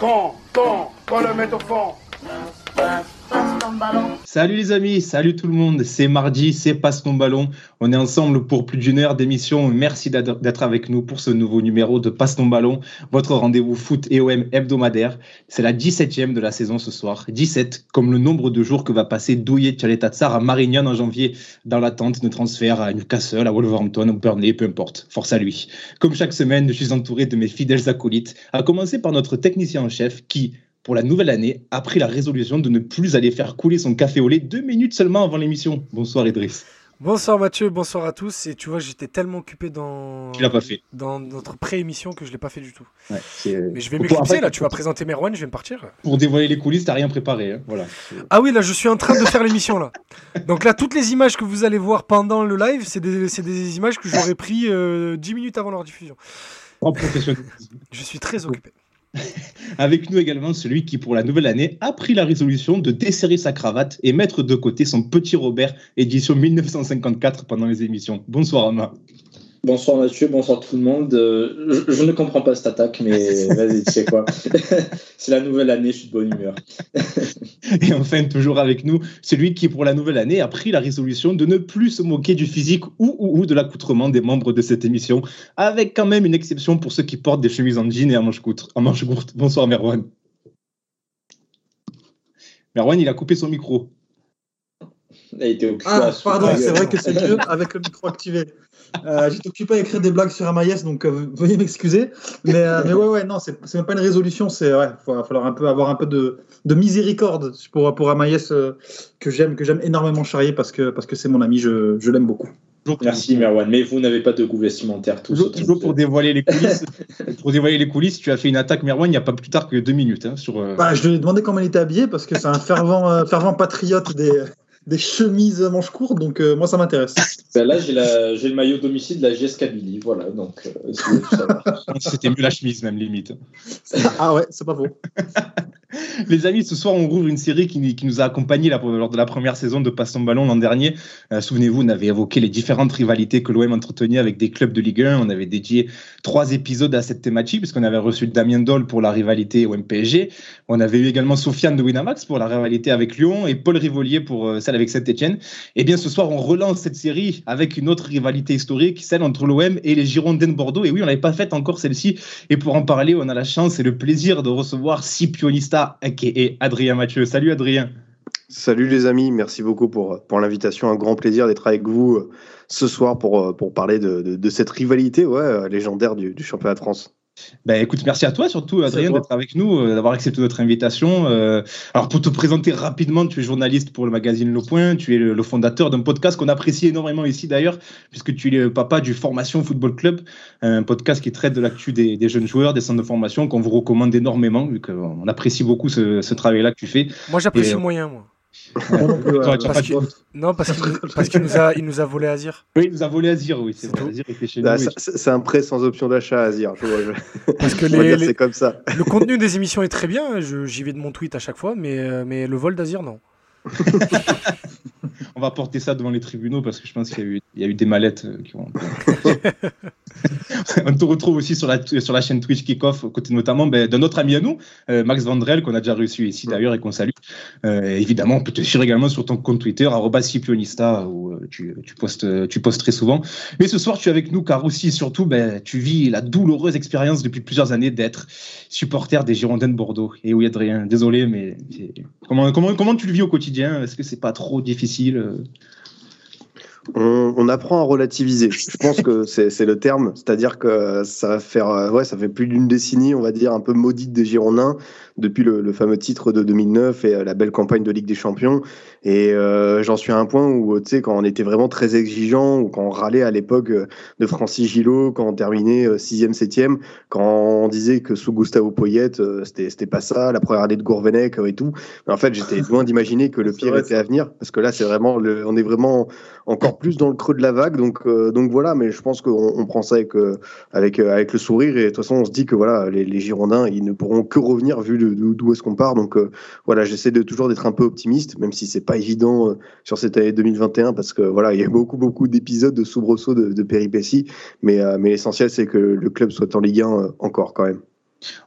Quand, quand, quand le met au fond. Salut les amis, salut tout le monde. C'est mardi, c'est Passe ton ballon. On est ensemble pour plus d'une heure d'émission. Merci d'être avec nous pour ce nouveau numéro de Passe ton ballon, votre rendez-vous foot et OM hebdomadaire. C'est la 17e de la saison ce soir. 17, comme le nombre de jours que va passer Douillet Tchaletatsar à Marignan en janvier dans l'attente de transfert à Newcastle, à Wolverhampton, ou Burnley, peu importe. Force à lui. Comme chaque semaine, je suis entouré de mes fidèles acolytes, à commencer par notre technicien en chef qui, pour la nouvelle année, a pris la résolution de ne plus aller faire couler son café au lait deux minutes seulement avant l'émission. Bonsoir Idriss. Bonsoir Mathieu, bonsoir à tous. Et tu vois, j'étais tellement occupé dans, pas fait. dans notre pré-émission que je ne l'ai pas fait du tout. Ouais, Mais je vais m'éclipser là, tu vas présenter Merwan, je vais me partir. Pour dévoiler les coulisses, t'as rien préparé. Hein. Voilà. Ah oui, là, je suis en train de faire l'émission là. Donc là, toutes les images que vous allez voir pendant le live, c'est des, des, images que j'aurais pris euh, 10 minutes avant leur diffusion. En professionnel. je suis très occupé. Avec nous également celui qui, pour la nouvelle année, a pris la résolution de desserrer sa cravate et mettre de côté son petit Robert, édition 1954, pendant les émissions. Bonsoir, Ama. Bonsoir Mathieu, bonsoir tout le monde. Euh, je, ne comprends pas cette attaque, mais vas-y, tu sais quoi. c'est la nouvelle année, je suis de bonne humeur. Et enfin, toujours avec nous, celui qui, pour la nouvelle année, a pris la résolution de ne plus se moquer du physique ou, ou, de l'accoutrement des membres de cette émission, avec quand même une exception pour ceux qui portent des chemises en jean et en manche. En manche courte. Bonsoir Merwan. Merwan, il a coupé son micro. Ah, pardon, c'est vrai que c'est mieux avec le micro activé. Euh, J'étais occupé à écrire des blagues sur Amaïs, donc euh, veuillez m'excuser. Mais, euh, mais, ouais, ouais, non, c'est même pas une résolution. C'est ouais, il va falloir un peu avoir un peu de, de miséricorde pour pour Amaïs euh, que j'aime que j'aime énormément charrier parce que parce que c'est mon ami, je, je l'aime beaucoup. Merci Merwan, mais vous n'avez pas de goût vestimentaire. Toujours, toujours pour dévoiler les coulisses. pour dévoiler les coulisses, tu as fait une attaque Merwan il n'y a pas plus tard que deux minutes hein, sur. Bah, je lui ai demandé comment il était habillé parce que c'est un fervent fervent patriote des des chemises à manches courtes, donc euh, moi ça m'intéresse. Ben là j'ai le maillot domicile de la GS Kabylie, voilà, donc euh, c'était mieux la chemise même limite. ah ouais, c'est pas faux. Les amis, ce soir, on rouvre une série qui, nous a accompagnés lors de la première saison de Passons Ballon l'an dernier. Euh, souvenez-vous, on avait évoqué les différentes rivalités que l'OM entretenait avec des clubs de Ligue 1. On avait dédié trois épisodes à cette thématique, puisqu'on avait reçu Damien Doll pour la rivalité OM-PSG. On avait eu également Sofiane de Winamax pour la rivalité avec Lyon et Paul Rivolier pour euh, celle avec Saint-Etienne. Et eh bien, ce soir, on relance cette série avec une autre rivalité historique, celle entre l'OM et les Girondins de Bordeaux. Et oui, on n'avait pas fait encore celle-ci. Et pour en parler, on a la chance et le plaisir de recevoir Scipionista et Adrien Mathieu. Salut Adrien. Salut les amis, merci beaucoup pour, l'invitation. Un grand plaisir d'être avec vous euh, ce soir pour, euh, parler de, cette rivalité ouais, euh, légendaire du championnat de France. Ben, écoute, merci à toi surtout, Adrien, d'être avec nous, euh, d'avoir accepté notre invitation. Euh, alors, pour te présenter rapidement, tu es journaliste pour le magazine Le Point, tu es le, fondateur d'un podcast qu'on apprécie énormément ici d'ailleurs, puisque tu es le papa du Formation Football Club, un podcast qui traite de l'actu des, jeunes joueurs, des centres de formation, qu'on vous recommande énormément, vu qu'on apprécie beaucoup ce, travail-là que tu fais. Moi, j'apprécie moyen, moi. Non, parce qu'il nous, a, il nous a volé Azir. Oui, il nous a volé Azir, oui, c'est bah, C'est un prêt sans option d'achat, Azir. Parce que c'est comme ça. Le contenu des émissions est très bien, j'y vais de mon tweet à chaque fois, mais, euh, mais le vol d'Azir, non. On va porter ça devant les tribunaux parce que je pense qu'il y, a eu des mallettes euh, qui vont. On te retrouve aussi sur la, sur la chaîne Twitch Kickoff, côté notamment ben, d'un autre ami à nous, euh, Max Vandrel, qu'on a déjà reçu ici d'ailleurs et qu'on salue. Euh, évidemment, on peut te suivre également sur ton compte Twitter, Scipionista, où tu, tu, postes, tu postes très souvent. Mais ce soir, tu es avec nous car aussi et surtout, ben, tu vis la douloureuse expérience depuis plusieurs années d'être supporter des Girondins de Bordeaux. Et oui, Adrien, désolé, mais comment, comment, comment tu le vis au quotidien? Est-ce que c'est pas trop difficile on, apprend à relativiser. Je pense que c'est le terme, c'est-à-dire que ça va faire, euh, ouais, ça fait plus d'une décennie, on va dire, un peu maudite des Girondins depuis le, fameux titre de 2009 et euh, la belle campagne de Ligue des Champions. Et euh, j'en suis à un point où, tu sais, quand on était vraiment très exigeant ou quand on râlait à l'époque de Francis Gillot, quand on terminait 6e, 7e, quand on disait que sous Gustavo Poyet, c'était pas ça, la première année de Gourvenec et tout. Mais en fait, j'étais loin d'imaginer que le pire était à venir parce que là, c'est vraiment, le, on est vraiment encore plus dans le creux de la vague. Donc, euh, donc voilà, mais je pense qu'on on prend ça avec, euh, avec, euh, avec le sourire. Et de toute façon, on se dit que voilà, les, les Girondins, ils ne pourront que revenir vu d'où est-ce qu'on part. Donc voilà, j'essaie de toujours d'être un peu optimiste, même si c'est pas évident sur cette année 2021, parce que voilà, il y a beaucoup, beaucoup d'épisodes de soubresauts, de, de péripéties. Mais, mais l'essentiel, c'est que le club soit en Ligue 1 encore quand même.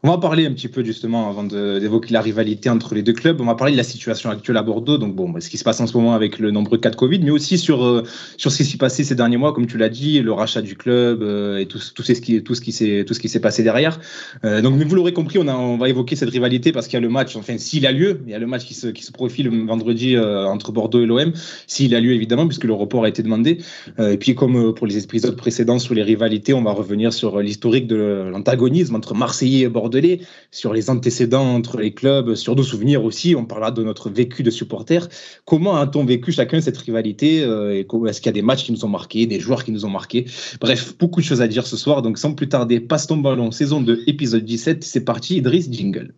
On va parler un petit peu justement avant d'évoquer la rivalité entre les deux clubs. On va parler de la situation actuelle à Bordeaux, donc bon, ce qui se passe en ce moment avec le nombreux cas de Covid, mais aussi sur, euh, sur ce qui s'est passé ces derniers mois, comme tu l'as dit, le rachat du club euh, et tout, tout, ce qui, tout ce qui s'est passé derrière. Euh, donc, mais vous l'aurez compris, on, a, on va évoquer cette rivalité parce qu'il y a le match, enfin s'il a lieu, il y a le match qui se, qui se profile vendredi entre Bordeaux et l'OM, s'il a lieu évidemment, puisque le report a été demandé. et puis comme pour les épisodes précédents sur les rivalités, on va revenir sur l'historique de l'antagonisme entre Marseillais bordelais, sur les antécédents entre les clubs, sur nos souvenirs aussi. On parlera de notre vécu de supporter. Comment a-t-on vécu chacun cette rivalité euh, Est-ce qu'il y a des matchs qui nous ont marqués, des joueurs qui nous ont marqués? Bref, beaucoup de choses à dire ce soir. Donc sans plus tarder, passe ton ballon, saison 2, épisode 17. C'est parti, Idriss Jingle.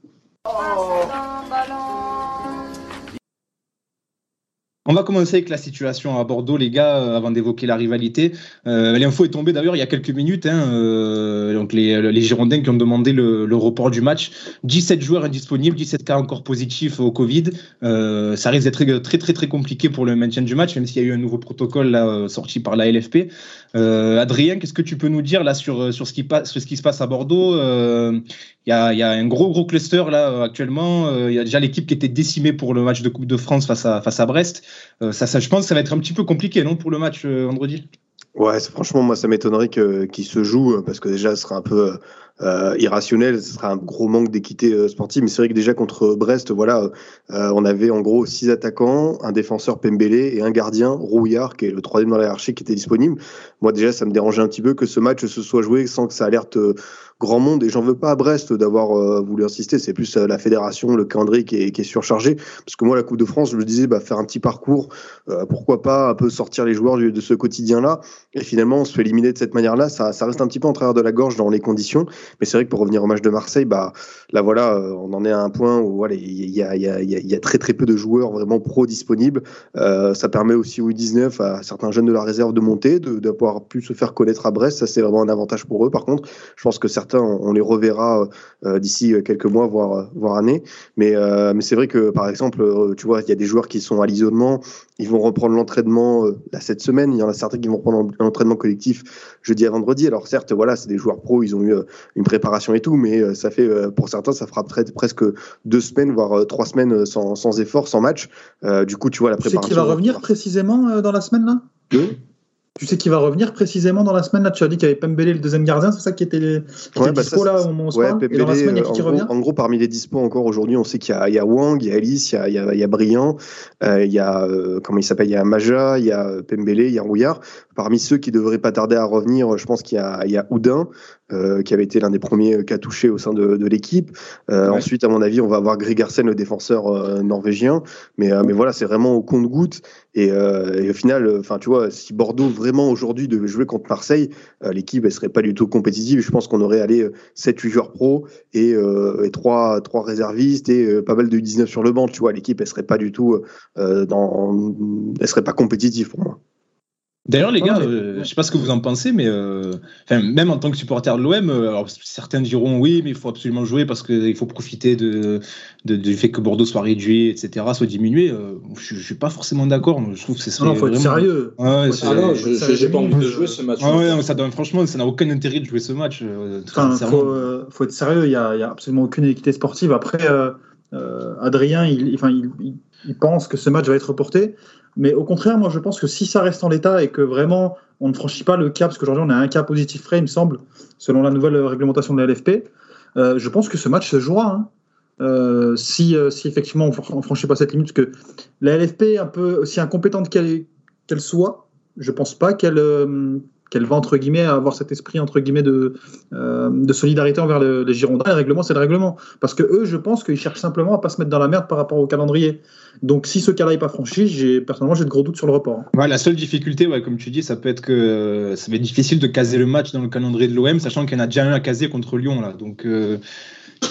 On va commencer avec la situation à Bordeaux, les gars, euh, avant d'évoquer la rivalité. Euh, L'info est tombée d'ailleurs il y a quelques minutes. Hein, euh, donc les, Girondins qui ont demandé le, report du match. 17 joueurs indisponibles, 17 cas encore positifs au Covid. Ça risque d'être très, très très compliqué pour le maintien du match, même s'il y a eu un nouveau protocole sorti par la LFP. Adrien, qu'est-ce que tu peux nous dire là sur, sur ce qui se passe à Bordeaux? Il y, a, y, a, un gros gros cluster là actuellement. Il y a déjà l'équipe qui était décimée pour le match de Coupe de France face à, face à Brest. Euh, ça, ça, je pense que ça va être un petit peu compliqué, non, pour le match euh, vendredi? Ouais, franchement, moi, ça m'étonnerait qu'il se joue, parce que déjà, ce sera un peu euh, irrationnel, ce sera un gros manque d'équité euh, sportive. Mais c'est vrai que déjà contre Brest, voilà, euh, on avait en gros six attaquants, un défenseur Pembele et un gardien Rouillard, qui est le troisième dans la hiérarchie, qui était disponible. Moi déjà, ça me dérangeait un petit peu que ce match se soit joué sans que ça alerte grand monde. Et j'en veux pas à Brest d'avoir voulu insister. C'est plus la fédération, le calendrier qui est, surchargé. Parce que moi, la Coupe de France, je me disais, bah, faire un petit parcours, pourquoi pas un peu sortir les joueurs de ce quotidien-là. Et finalement, on se fait éliminer de cette manière-là. Ça, reste un petit peu en travers de la gorge dans les conditions. Mais c'est vrai que pour revenir au match de Marseille, bah, là voilà, euh, on en est à un point où il y a, y, très très peu de joueurs vraiment pro disponibles. Euh, ça permet aussi aux U19 à certains jeunes de la réserve de monter, de, de pouvoir plus se faire connaître à Brest. Ça c'est vraiment un avantage pour eux. Par contre, je pense que certains, on les reverra euh, d'ici quelques mois, voire voire années. Mais mais c'est vrai que par exemple, tu vois, il y a des joueurs qui sont à l'isolement, ils vont reprendre l'entraînement là cette semaine. Il y en a certains qui vont reprendre l'entraînement collectif jeudi à vendredi. Alors certes, voilà, c'est des joueurs pro, ils ont eu une préparation et tout, mais euh, ça fait, euh, pour certains, ça fera presque deux semaines, voire euh, trois semaines sans, sans effort, sans match. du coup, tu vois la préparation. Sais qui va revenir précisément dans la semaine là? Tu sais qui va revenir précisément dans la semaine là? Tu as dit qu'il y avait Pembele le deuxième gardien, c'est ça qui était, qui ouais, bah dispo là au moment Et dans la semaine, il y a qui, qui revient? En gros, parmi les dispo encore aujourd'hui, on sait qu'il y, y, a Wang, il y a Alice, il y a, il y a, il y a Briand, euh, il y a euh, comment il s'appelle? Il y a Maja, il y a Pembele, il y a Rouillard. Parmi ceux qui devraient pas tarder à revenir, je pense qu'il y a, il y a Houdin, euh, qui avait été l'un des premiers cas touchés au sein de, de l'équipe. Euh, ouais. Ensuite, à mon avis, on va avoir Gregersen, le défenseur euh, norvégien. Mais, mais voilà, c'est vraiment au compte-goutte. Et, et, au final, enfin, tu vois, si Bordeaux vraiment aujourd'hui devait jouer contre Marseille, l'équipe elle serait pas du tout compétitive. Je pense qu'on aurait allé 7-8 joueurs pro et, et 3, 3 réservistes et pas mal de 19 sur le banc. Tu vois, l'équipe elle serait pas du tout dans, elle serait pas compétitive pour moi. D'ailleurs, les gars, euh, je sais pas ce que vous en pensez, mais euh, même en tant que supporter de l'OM, euh, certains diront oui, mais il faut absolument jouer parce qu'il faut profiter de, de, du fait que Bordeaux soit réduit, etc., soit diminué. je, je suis pas forcément d'accord. Je trouve que c'est Non, faut être sérieux. Ouais, ah non, j'ai pas envie de jouer ce match. Ah ouais, ça donne, franchement, ça n'a aucun intérêt de jouer ce match. Enfin, faut, faut, être sérieux. Il y, a, il y a absolument aucune équité sportive. Après, Adrien, il, enfin, il, il pense que ce match va être reporté. Mais au contraire, moi, je pense que si ça reste en l'état et que vraiment on ne franchit pas le cap, parce qu'aujourd'hui on a un cas positif frais, il me semble, selon la nouvelle réglementation de la LFP, euh, je pense que ce match se jouera. Hein. Euh, si, euh, si, effectivement on ne franchit pas cette limite, parce que la LFP, un peu aussi incompétente qu'elle soit, je ne pense pas qu'elle qu'elle va entre guillemets avoir cet esprit entre guillemets de, euh, de solidarité envers le, les Girondins. Le règlement, c'est le règlement. Parce que eux, je pense qu'ils cherchent simplement à pas se mettre dans la merde par rapport au calendrier. Donc si ce cas-là n'est pas franchi, personnellement j'ai de gros doutes sur le report. La seule difficulté, comme tu dis, ça peut être que ça va être difficile de caser le match dans le calendrier de l'OM, sachant qu'il y en a déjà un à caser contre Lyon. Donc euh,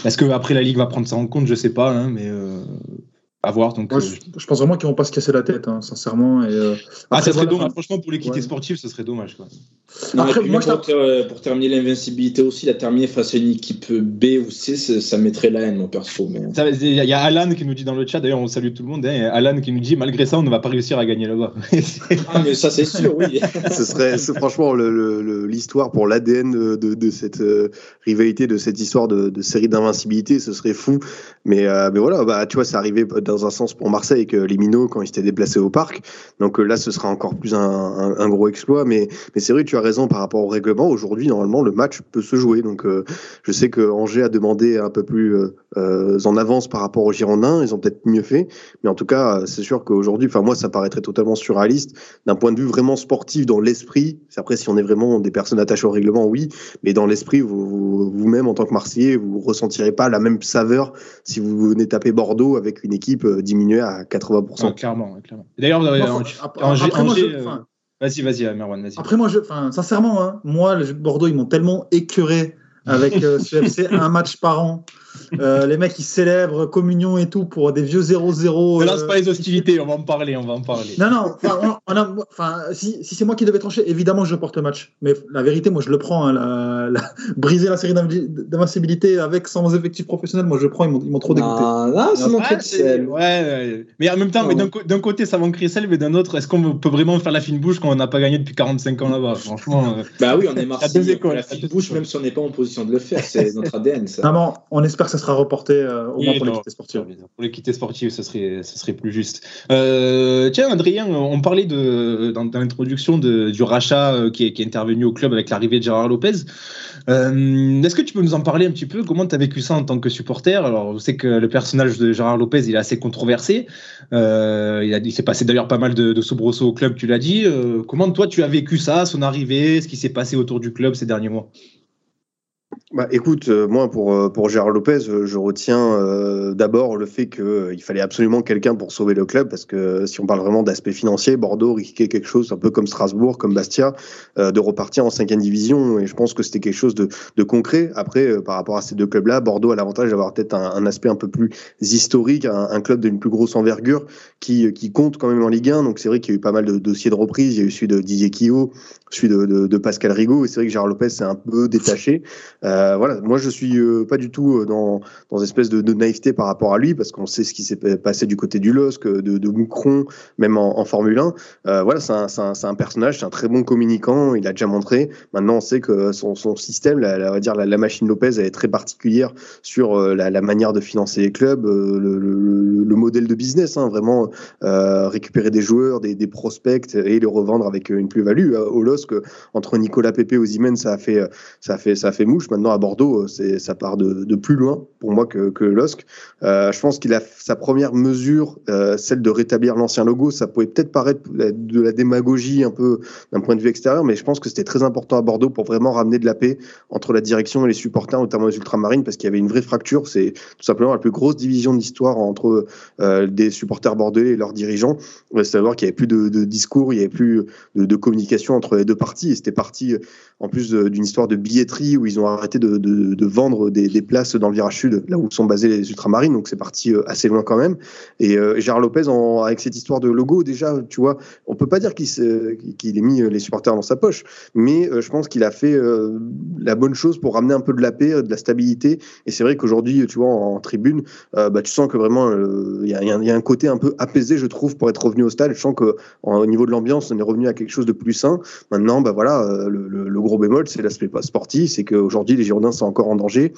est-ce que après la Ligue va prendre ça en compte? Je sais pas, hein, mais. À voir. Donc, Moi, euh, je, je pense vraiment qu'ils vont pas se casser la tête, hein, sincèrement. Et, euh, ah, après, ça serait voilà, dommage. Franchement, pour l'équité Ouais. sportive, ce serait dommage. Quoi. Non, Après, moi, pour, ter- pour terminer l'invincibilité aussi, la terminer face à une équipe B ou C, ça, ça mettrait la haine, mon perso. Mais... Ça, Il y a- il y a Alan qui nous dit dans le chat, d'ailleurs, on salue tout le monde. hein, Alan qui nous dit, malgré ça, on ne va pas réussir à gagner là-bas. Ah, mais ça, c'est sûr, oui. ce serait c'est franchement l'histoire pour l'ADN de, de, de cette euh, rivalité, de cette histoire de, de série d'invincibilité, ce serait fou. Mais, euh, mais voilà, bah, tu vois, c'est arrivé dans un sens pour Marseille euh, les Minots quand ils s'étaient déplacés au parc. Donc euh, là, ce sera encore plus un, gros exploit. Mais, mais c'est vrai, tu as raison par rapport au règlement. Aujourd'hui, normalement, le match peut se jouer. Donc euh, je sais que Angers a demandé un peu plus euh, en avance par rapport aux Girondins. Ils ont peut-être mieux fait. Mais en tout cas, c'est sûr qu'aujourd'hui, enfin moi, ça paraîtrait totalement surréaliste d'un point de vue vraiment sportif dans l'esprit. Après, si on est vraiment des personnes attachées au règlement, oui, mais dans l'esprit, vous- vous- vous-même en tant que Marseillais, vous ressentirez pas la même saveur si vous venez taper Bordeaux avec une équipe euh, diminuée à 80%. Ouais, clairement, clairement. D'ailleurs, moi, vas-y, vas-y, euh, Merwan, vas-y. Après, moi, je, enfin, sincèrement, hein, moi, le Bordeaux, ils m'ont tellement écœuré avec euh, ce FC un match par an. Euh, les mecs, ils célèbrent communion et tout pour des vieux 0-0. Ne lance euh, pas les hostilités, on va en parler, on va en parler. Non, non, enfin, on- on a- enfin, si, si c'est moi qui devais trancher, évidemment, je porte le match. Mais la vérité, moi, je le prends. hein, la- la- briser la série d'invi- d'invincibilité avec sans effectif professionnel, moi, je le prends. Ils m'ont trop dégoûté. Non, non, c'est mon Ouais, c'est. ouais, mais en même temps, mais d'un côté, ça va en sel, mais d'un autre, est-ce qu'on peut vraiment faire la fine bouche quand on n'a pas gagné depuis 45 ans là-bas? Franchement, euh, Bah oui, on est écoles, La fine bouche, même si on n'est pas en position de le faire, c'est notre ADN, ça. Non, on espère que ça sera reporté euh, au moins pour l'équité sportive. Pour l'équité sportive, ce serait, ce serait plus juste. Euh, tiens, Adrien, on parlait de, dans, dans l'introduction du rachat euh, qui, est, qui est intervenu au club avec l'arrivée de Gérard Lopez. Euh, Est-ce que tu peux nous en parler un petit peu? Comment tu as vécu ça en tant que supporter? Alors, je sais que le personnage de Gérard Lopez, il est assez controversé. Il, a- il s'est passé d'ailleurs pas mal de, de soubresauts au club, tu l'as dit. Comment toi, tu as vécu ça, son arrivée, ce qui s'est passé autour du club ces derniers mois? Bah, écoute, euh, moi pour, euh, pour Gérard Lopez, euh, je retiens euh, d'abord le fait qu'il fallait absolument quelqu'un pour sauver le club, parce que si on parle vraiment d'aspect financier, Bordeaux risquait quelque chose un peu comme Strasbourg, comme Bastia, euh, de repartir en cinquième division, et je pense que c'était quelque chose de, de concret. Après, euh, par rapport à ces deux clubs-là, Bordeaux a l'avantage d'avoir peut-être un, un aspect un peu plus historique, un, un club d'une plus grosse envergure qui, qui compte quand même en Ligue 1, donc c'est vrai qu'il y a eu pas mal de dossiers de reprise, il y a eu celui de Didier Quillot, celui de, de, Pascal Rigaud, et c'est vrai que Gérard Lopez s'est un peu détaché. Euh, voilà, moi je suis euh, pas du tout euh, dans, dans une espèce de, naïveté par rapport à lui, parce qu'on sait ce qui s'est passé du côté du LOSC, de, de Moucron, même en, Formule 1. Euh, voilà, c'est un, c'est c'est personnage, c'est un très bon communicant, il a déjà montré. Maintenant, on sait que son, système, la, dire la, machine Lopez, elle est très particulière sur la, manière de financer les clubs, le, le- le modèle de business, hein, vraiment récupérer des joueurs, des, des prospects et les revendre avec une plus-value. Au LOSC, entre Nicolas Pepe et Osimhen, ça a fait ça a fait ça a fait mouche. Maintenant à Bordeaux, euh, c'est ça part de, de plus loin pour moi que, que LOSC. Euh, je pense qu'il a sa première mesure, euh, celle de rétablir l'ancien logo. Ça pouvait peut-être paraître de la démagogie un peu d'un point de vue extérieur, mais je pense que c'était très important à Bordeaux pour vraiment ramener de la paix entre la direction et les supporters, notamment les ultramarines, parce qu'il y avait une vraie fracture. C'est tout simplement la plus grosse division de l'histoire entre des supporters bordelais et leurs dirigeants. Ouais, C'est-à-dire qu'il n'y avait plus de, de discours, il n'y avait plus de, de communication entre les deux parties. Et c'était parti en plus de- d'une histoire de billetterie où ils ont arrêté de, vendre des, places dans le virage sud, là où sont basés les ultramarines. Donc c'est parti euh, assez loin quand même. Et euh, Gérard Lopez, avec cette histoire de logo, déjà, tu vois, on peut pas dire qu'il qu'il ait mis euh, les supporters dans sa poche, mais euh, je pense qu'il a fait euh, la bonne chose pour ramener un peu de la paix, de la stabilité. Et c'est vrai qu'aujourd'hui, tu vois, en, tribune, euh, bah, tu sens que vraiment, euh, il y, a, un- côté un peu apaisé, je trouve, pour être revenu au stade. Je sens que en- au niveau de l'ambiance, on est revenu à quelque chose de plus sain. Maintenant, bah voilà, euh, le, gros bémol, c'est l'aspect pas sportif, c'est qu'aujourd'hui, les Girondins sont encore en danger.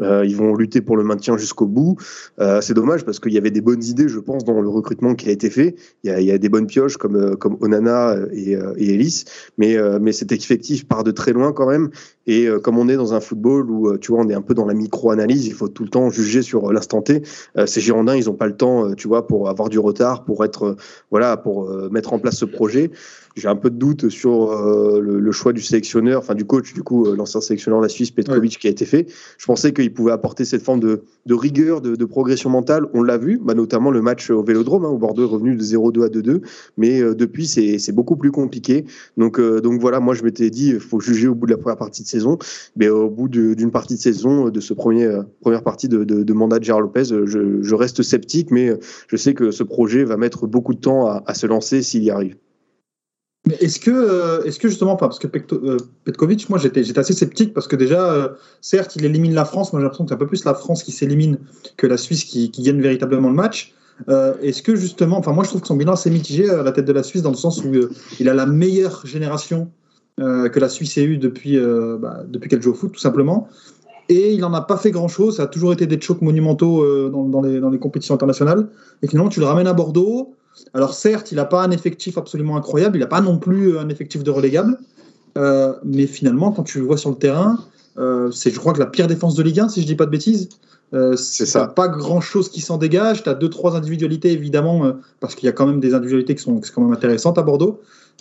Euh, ils vont lutter pour le maintien jusqu'au bout. Euh, c'est dommage parce qu'il y avait des bonnes idées, je pense, dans le recrutement qui a été fait. Il y a, il y a des bonnes pioches comme, euh, comme Onana et, euh, et Ellis, mais, euh, mais cet effectif part de très loin quand même. Et euh, comme on est dans un football où, euh, tu vois, on est un peu dans la micro-analyse, il faut tout le temps juger sur euh, l'instant T. Euh, ces Girondins, ils n'ont pas le temps, euh, tu vois, pour avoir du retard, pour être, euh, voilà, pour euh, mettre en place ce projet. j'ai un peu de doute sur euh, le, le choix du sélectionneur, enfin du coach, du coup, euh, l'ancien sélectionneur de la Suisse, Petkovic, qui a été fait. Je pensais qu'il pouvait apporter cette forme de, rigueur, de, progression mentale. On l'a vu, bah, notamment le match au Vélodrome, hein, où Bordeaux est revenu de 0-2 à 2-2. Mais euh, depuis, c'est beaucoup plus compliqué. Donc, euh, donc voilà, moi, je m'étais dit, il faut juger au bout de la première partie de saison. Mais au bout d'une partie de saison, de ce premier euh, première partie de, mandat de Gérard Lopez, euh, je, reste sceptique, mais euh, je sais que ce projet va mettre beaucoup de temps à se lancer s'il y arrive. Mais est-ce que, euh, est-ce que justement, parce que euh, Petkovic, moi j'étais, assez sceptique parce que déjà, euh, certes, il élimine la France. Moi j'ai l'impression que c'est un peu plus la France qui s'élimine que la Suisse qui, gagne véritablement le match. Est-ce que justement, enfin moi je trouve que son bilan est mitigé à la tête de la Suisse dans le sens où il a la meilleure génération que la Suisse ait eue depuis, bah, depuis qu'elle joue au foot, tout simplement. Et il n'en a pas fait grand-chose. Ça a toujours été des chocs monumentaux dans, dans les, dans les compétitions internationales. Et finalement, tu le ramènes à Bordeaux. Alors certes, il n'a pas un effectif absolument incroyable, il n'a pas non plus un effectif de relégable, Euh, mais finalement, quand tu le vois sur le terrain, euh, c'est je crois que la pire défense de Ligue 1, si je dis pas de bêtises. Euh, C'est ça. pas grand chose qui s'en dégage. Tu as deux, trois individualités, évidemment, euh, parce qu'il y a quand même des individualités qui sont, qui sont quand même intéressantes à Bordeaux.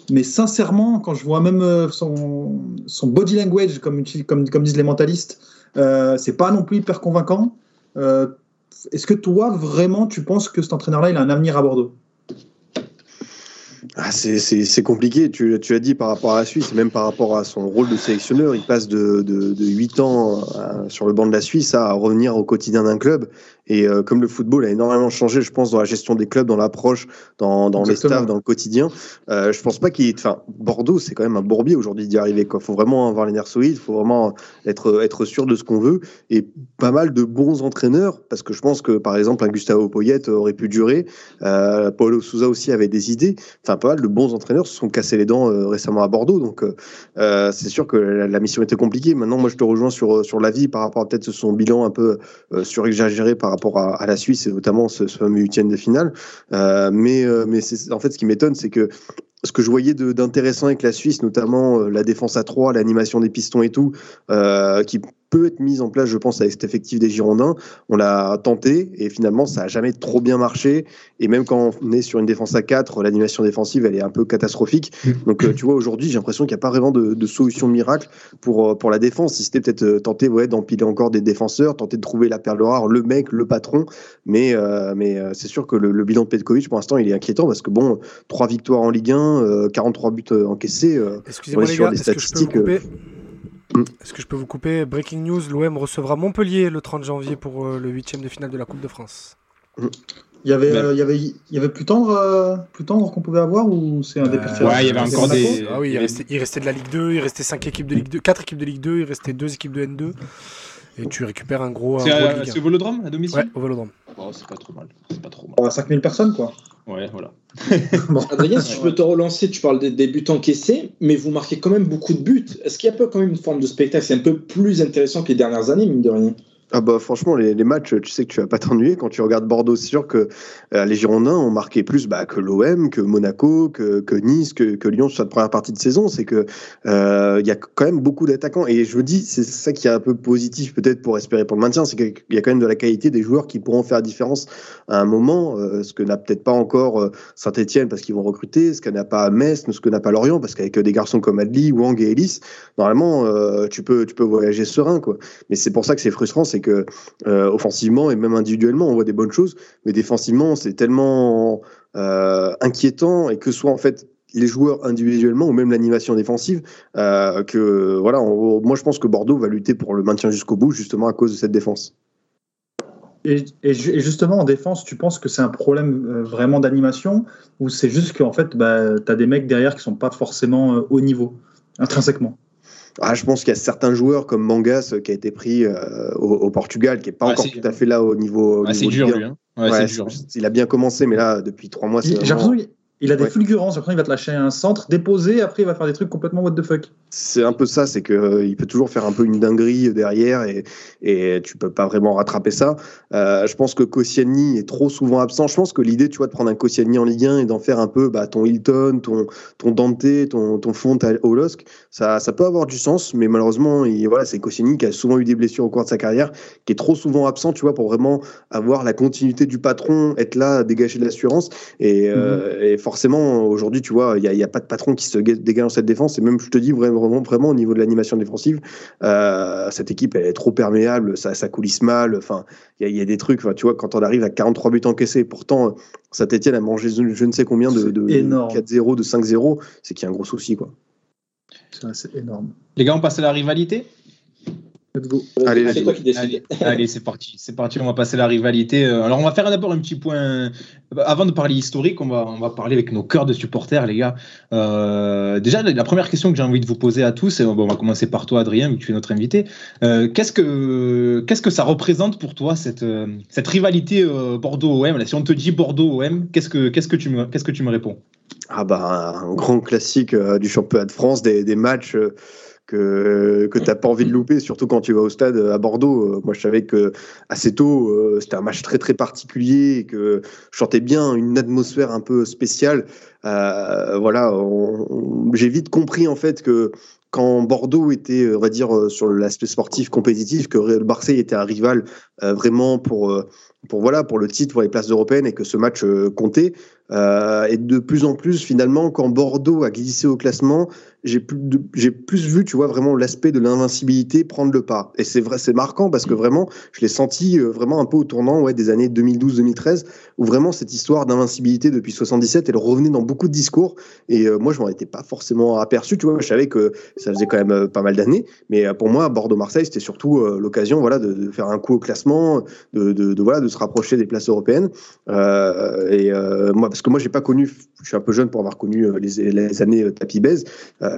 Mais sincèrement, quand je vois même euh, son, son body language, comme, comme, comme disent les mentalistes, euh, c'est pas non plus hyper convaincant. Euh, Est-ce que toi, vraiment, tu penses que cet entraîneur-là, il a un avenir à Bordeaux? Ah, c'est- compliqué, tu, tu l'as dit par rapport à la Suisse, même par rapport à son rôle de sélectionneur. Il passe de, de, de 8 ans euh, sur le banc de la Suisse à revenir au quotidien d'un club. Et euh, comme le football a énormément changé, je pense, dans la gestion des clubs, dans l'approche, dans, dans les staffs, dans le quotidien, euh, je pense pas qu'il. Enfin, Bordeaux, c'est quand même un bourbier aujourd'hui d'y arriver. Il faut vraiment avoir les nerfs solides, il faut vraiment être, être sûr de ce qu'on veut. Et pas mal de bons entraîneurs, parce que je pense que, par exemple, un Gustavo Poyet aurait pu durer. Euh, Paulo Souza aussi avait des idées. Enfin, pas mal de bons entraîneurs se sont cassés les dents euh, récemment à Bordeaux. Donc, euh, c'est sûr que la, la mission était compliquée. Maintenant, moi, je te rejoins sur, sur l'avis par rapport à peut-être son bilan un peu surexagéré par rapport à, la Suisse et notamment ce, ce fameux huitième de finale. Euh, mais euh, mais en fait, ce qui m'étonne, c'est que ce que je voyais d'intéressant avec la Suisse, notamment euh, la défense à 3, l'animation des pistons et tout, qui peut être mise en place, je pense, avec cet effectif des Girondins. On l'a tenté et finalement, ça n'a jamais trop bien marché. Et même quand on est sur une défense à 4, l'animation défensive, elle est un peu catastrophique. Donc, euh, tu vois, aujourd'hui, j'ai l'impression qu'il n'y a pas vraiment de, de solution miracle pour, euh, pour la défense. Si c'était peut-être euh, tenter ouais, d'empiler encore des défenseurs, tenter de trouver la perle rare, le mec, le patron. Mais, euh, mais c'est sûr que le, le bilan de Petkovic, pour l'instant, il est inquiétant parce que, bon, trois victoires en Ligue 1, euh, 43 buts encaissés. euh, Excusez-moi les gars, est-ce que je peux vous statistiques, couper? Mm. Est-ce que je peux vous couper Breaking news, l'OM recevra Montpellier le 30 janvier pour euh, le huitième de finale de la Coupe de France. Il y avait, Ouais. euh, il y avait, il y avait plus tendre, euh, plus tendre qu'on pouvait avoir ou c'est un Euh, dépurcé ouais, il y avait C'est encore Monaco des- Ah oui, restait, il restait de la Ligue 2, il restait 5 équipes de Ligue 2, 4 équipes de Ligue 2, il restait 2 équipes de N2. Et tu récupères un gros, C'est à- au 1. Vélodrome, à domicile Ouais, au Vélodrome. Oh, C'est pas trop mal. C'est pas trop mal. On va 5000 personnes, quoi. Ouais, voilà. Adrien, si je peux te relancer, tu parles des, des buts encaissés, mais vous marquez quand même beaucoup de buts. Est-ce qu'il y a pas quand même une forme de spectacle C'est un peu plus intéressant que les dernières années, mine de rien? Ah bah franchement les, matchs tu sais que tu vas pas t'ennuyer. Quand tu regardes Bordeaux c'est sûr que euh, les Girondins ont marqué plus bah, que l'OM que Monaco que, que Nice que, que Lyon sur cette première partie de saison. C'est que euh, il y a quand même beaucoup d'attaquants. Et je me dis c'est ça qui est un peu positif peut-être pour espérer pour le maintien. C'est qu'il y a quand même de la qualité des joueurs qui pourront faire différence à un moment euh, ce que n'a peut-être pas encore Saint-Etienne parce qu'ils vont recruter ce que n'a pas Metz ce que n'a pas Lorient parce qu'avec des garçons comme Adli Wang et Ellis normalement tu peux tu peux voyager serein quoi. Mais c'est pour ça que c'est frustrant, c'est que euh, offensivement et même individuellement, on voit des bonnes choses, mais défensivement, c'est tellement euh, inquiétant et que soit en fait les joueurs individuellement ou même l'animation défensive euh, que voilà, moi je pense que Bordeaux va lutter pour le maintien jusqu'au bout justement à cause de cette défense. Et, et ju- et justement, en défense, tu penses que c'est un problème vraiment d'animation ou c'est juste qu'en fait, bah, tu as des mecs derrière qui sont pas forcément euh, haut niveau, intrinsèquement? Ah, je pense qu'il y a certains joueurs comme Mangas euh, qui a été pris euh, au, au Portugal, qui est pas Ouais, encore tout à fait là au niveau. au niveau dur, Ligue 1. lui. Hein. Ouais, Ouais, c'est dur. c'est- il a bien commencé, mais là depuis trois mois, c'est J'ai vraiment- l'impression il a des Ouais. fulgurances. Après, il va te lâcher un centre déposé. Après, il va faire des trucs complètement what the fuck. C'est un peu ça, c'est que euh, il peut toujours faire un peu une dinguerie derrière et, et tu peux pas vraiment rattraper ça. Euh, je pense que Koscielny est trop souvent absent. Je pense que l'idée, tu vois, de prendre un Koscielny en Ligue 1 et d'en faire un peu bah, ton Hilton, ton, ton Dante, ton, ton Font au LOSC, ça, ça peut avoir du sens, mais malheureusement, il, voilà, c'est Koscielny qui a souvent eu des blessures au cours de sa carrière, qui est trop souvent absent, tu vois, pour vraiment avoir la continuité du patron, être là, dégager de l'assurance. Et, euh, et forcément, aujourd'hui, tu vois, il n'y a, a, pas de patron qui se dégage dans cette défense. Et même, je te dis vraiment, vraiment, au niveau de l'animation défensive, euh, cette équipe, elle est trop perméable, ça, ça coulisse mal. Enfin, il y, y, a des trucs, tu vois, quand on arrive à 43 buts encaissés, pourtant, Saint-Etienne a mangé je ne sais combien de, de 4-0, de 5-0, c'est qu'il y a un gros souci, quoi. C'est énorme. Les gars, on passe à la rivalité? Allez, c'est toi qui décides. Allez, c'est parti. C'est parti, on va passer à la rivalité. Euh, alors, on va faire d'abord un petit point. Avant de parler historique, on va, on va parler avec nos cœurs de supporters, les gars. Euh, déjà, la première question que j'ai envie de vous poser à tous, et bon, on va commencer par toi, Adrien, vu que tu es notre invité. Euh, qu'est-ce, que, qu'est-ce que ça représente pour toi, cette, euh, cette rivalité euh, Bordeaux-OM Si on te dit Bordeaux-OM, qu'est-ce que, qu'est-ce, que tu me, qu'est-ce que tu me réponds? Ah, bah, un grand classique du championnat de France, des, des matchs que, que tu n'as pas envie de louper, surtout quand tu vas au stade à Bordeaux. Moi, je savais que assez tôt, euh, c'était un match très très particulier et que je sentais bien une atmosphère un peu spéciale. Euh, voilà, j'ai vite compris en fait que quand Bordeaux était, on va dire, sur l'aspect sportif compétitif, que Marseille était un rival euh, vraiment pour, pour, voilà, pour le titre, pour les places européennes et que ce match comptait. et de plus en plus, finalement, quand Bordeaux a glissé au classement, j'ai plus, plus vu, tu vois, vraiment l'aspect de l'invincibilité prendre le pas. Et c'est vrai, c'est marquant parce que vraiment, je l'ai senti euh, vraiment un peu au tournant ouais, des années 2012-2013, où vraiment cette histoire d'invincibilité depuis 77, elle revenait dans beaucoup de discours. Et euh, moi, je m'en étais pas forcément aperçu, tu vois. Je savais que ça faisait quand même euh, pas mal d'années, mais pour moi, Bordeaux-Marseille, c'était surtout l'occasion, voilà, de, faire un coup au classement, de, de, de, voilà, de se rapprocher des places européennes. et moi, parce que moi, j'ai pas connu, je suis un peu jeune pour avoir connu les, les années tapis baise.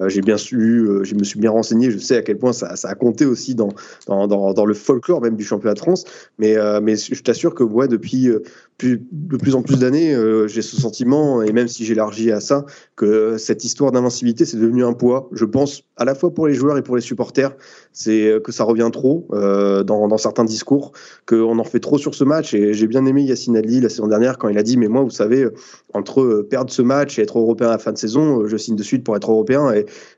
Euh, j'ai bien su, euh, je me suis bien renseigné, je sais à quel point ça, a compté aussi dans, dans, dans, le folklore même du championnat de France. Mais, euh, mais je t'assure que ouais, depuis plus, de plus en plus d'années, j'ai ce sentiment, et même si j'élargis à ça, que cette histoire d'invincibilité, c'est devenu un poids. Je pense à la fois pour les joueurs et pour les supporters, c'est que ça revient trop dans, certains discours, qu'on en fait trop sur ce match. Et j'ai bien aimé Yacine Ali la saison dernière quand il a dit, mais moi, vous savez, entre perdre ce match et être européen à la fin de saison, je signe de suite pour être européen.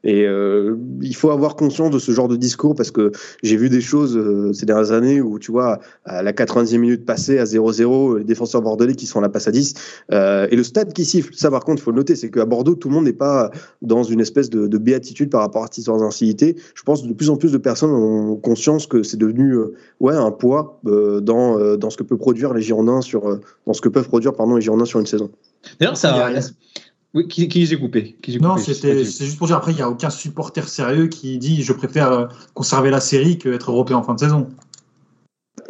Et euh, il faut avoir conscience de ce genre de discours parce que j'ai vu des choses euh, ces dernières années où, tu vois, à la 90e minute passée à 0-0, les défenseurs bordelais qui sont la passe à 10 euh, et le stade qui siffle. Ça, par contre, il faut le noter, c'est qu'à Bordeaux, tout le monde n'est pas dans une espèce de, de, béatitude par rapport à cette histoire d'incivilité. Je pense que de plus en plus de personnes ont conscience que c'est devenu euh, ouais, un poids euh, dans, dans ce que peut produire les Girondins sur, dans ce que peuvent produire pardon, les Girondins sur une saison. D'ailleurs, ça. Oui, qui, qui j'ai coupé, coupé, Non, c'était juste pour dire, après, il n'y a aucun supporter sérieux qui dit je préfère conserver la série qu'être européen en fin de saison.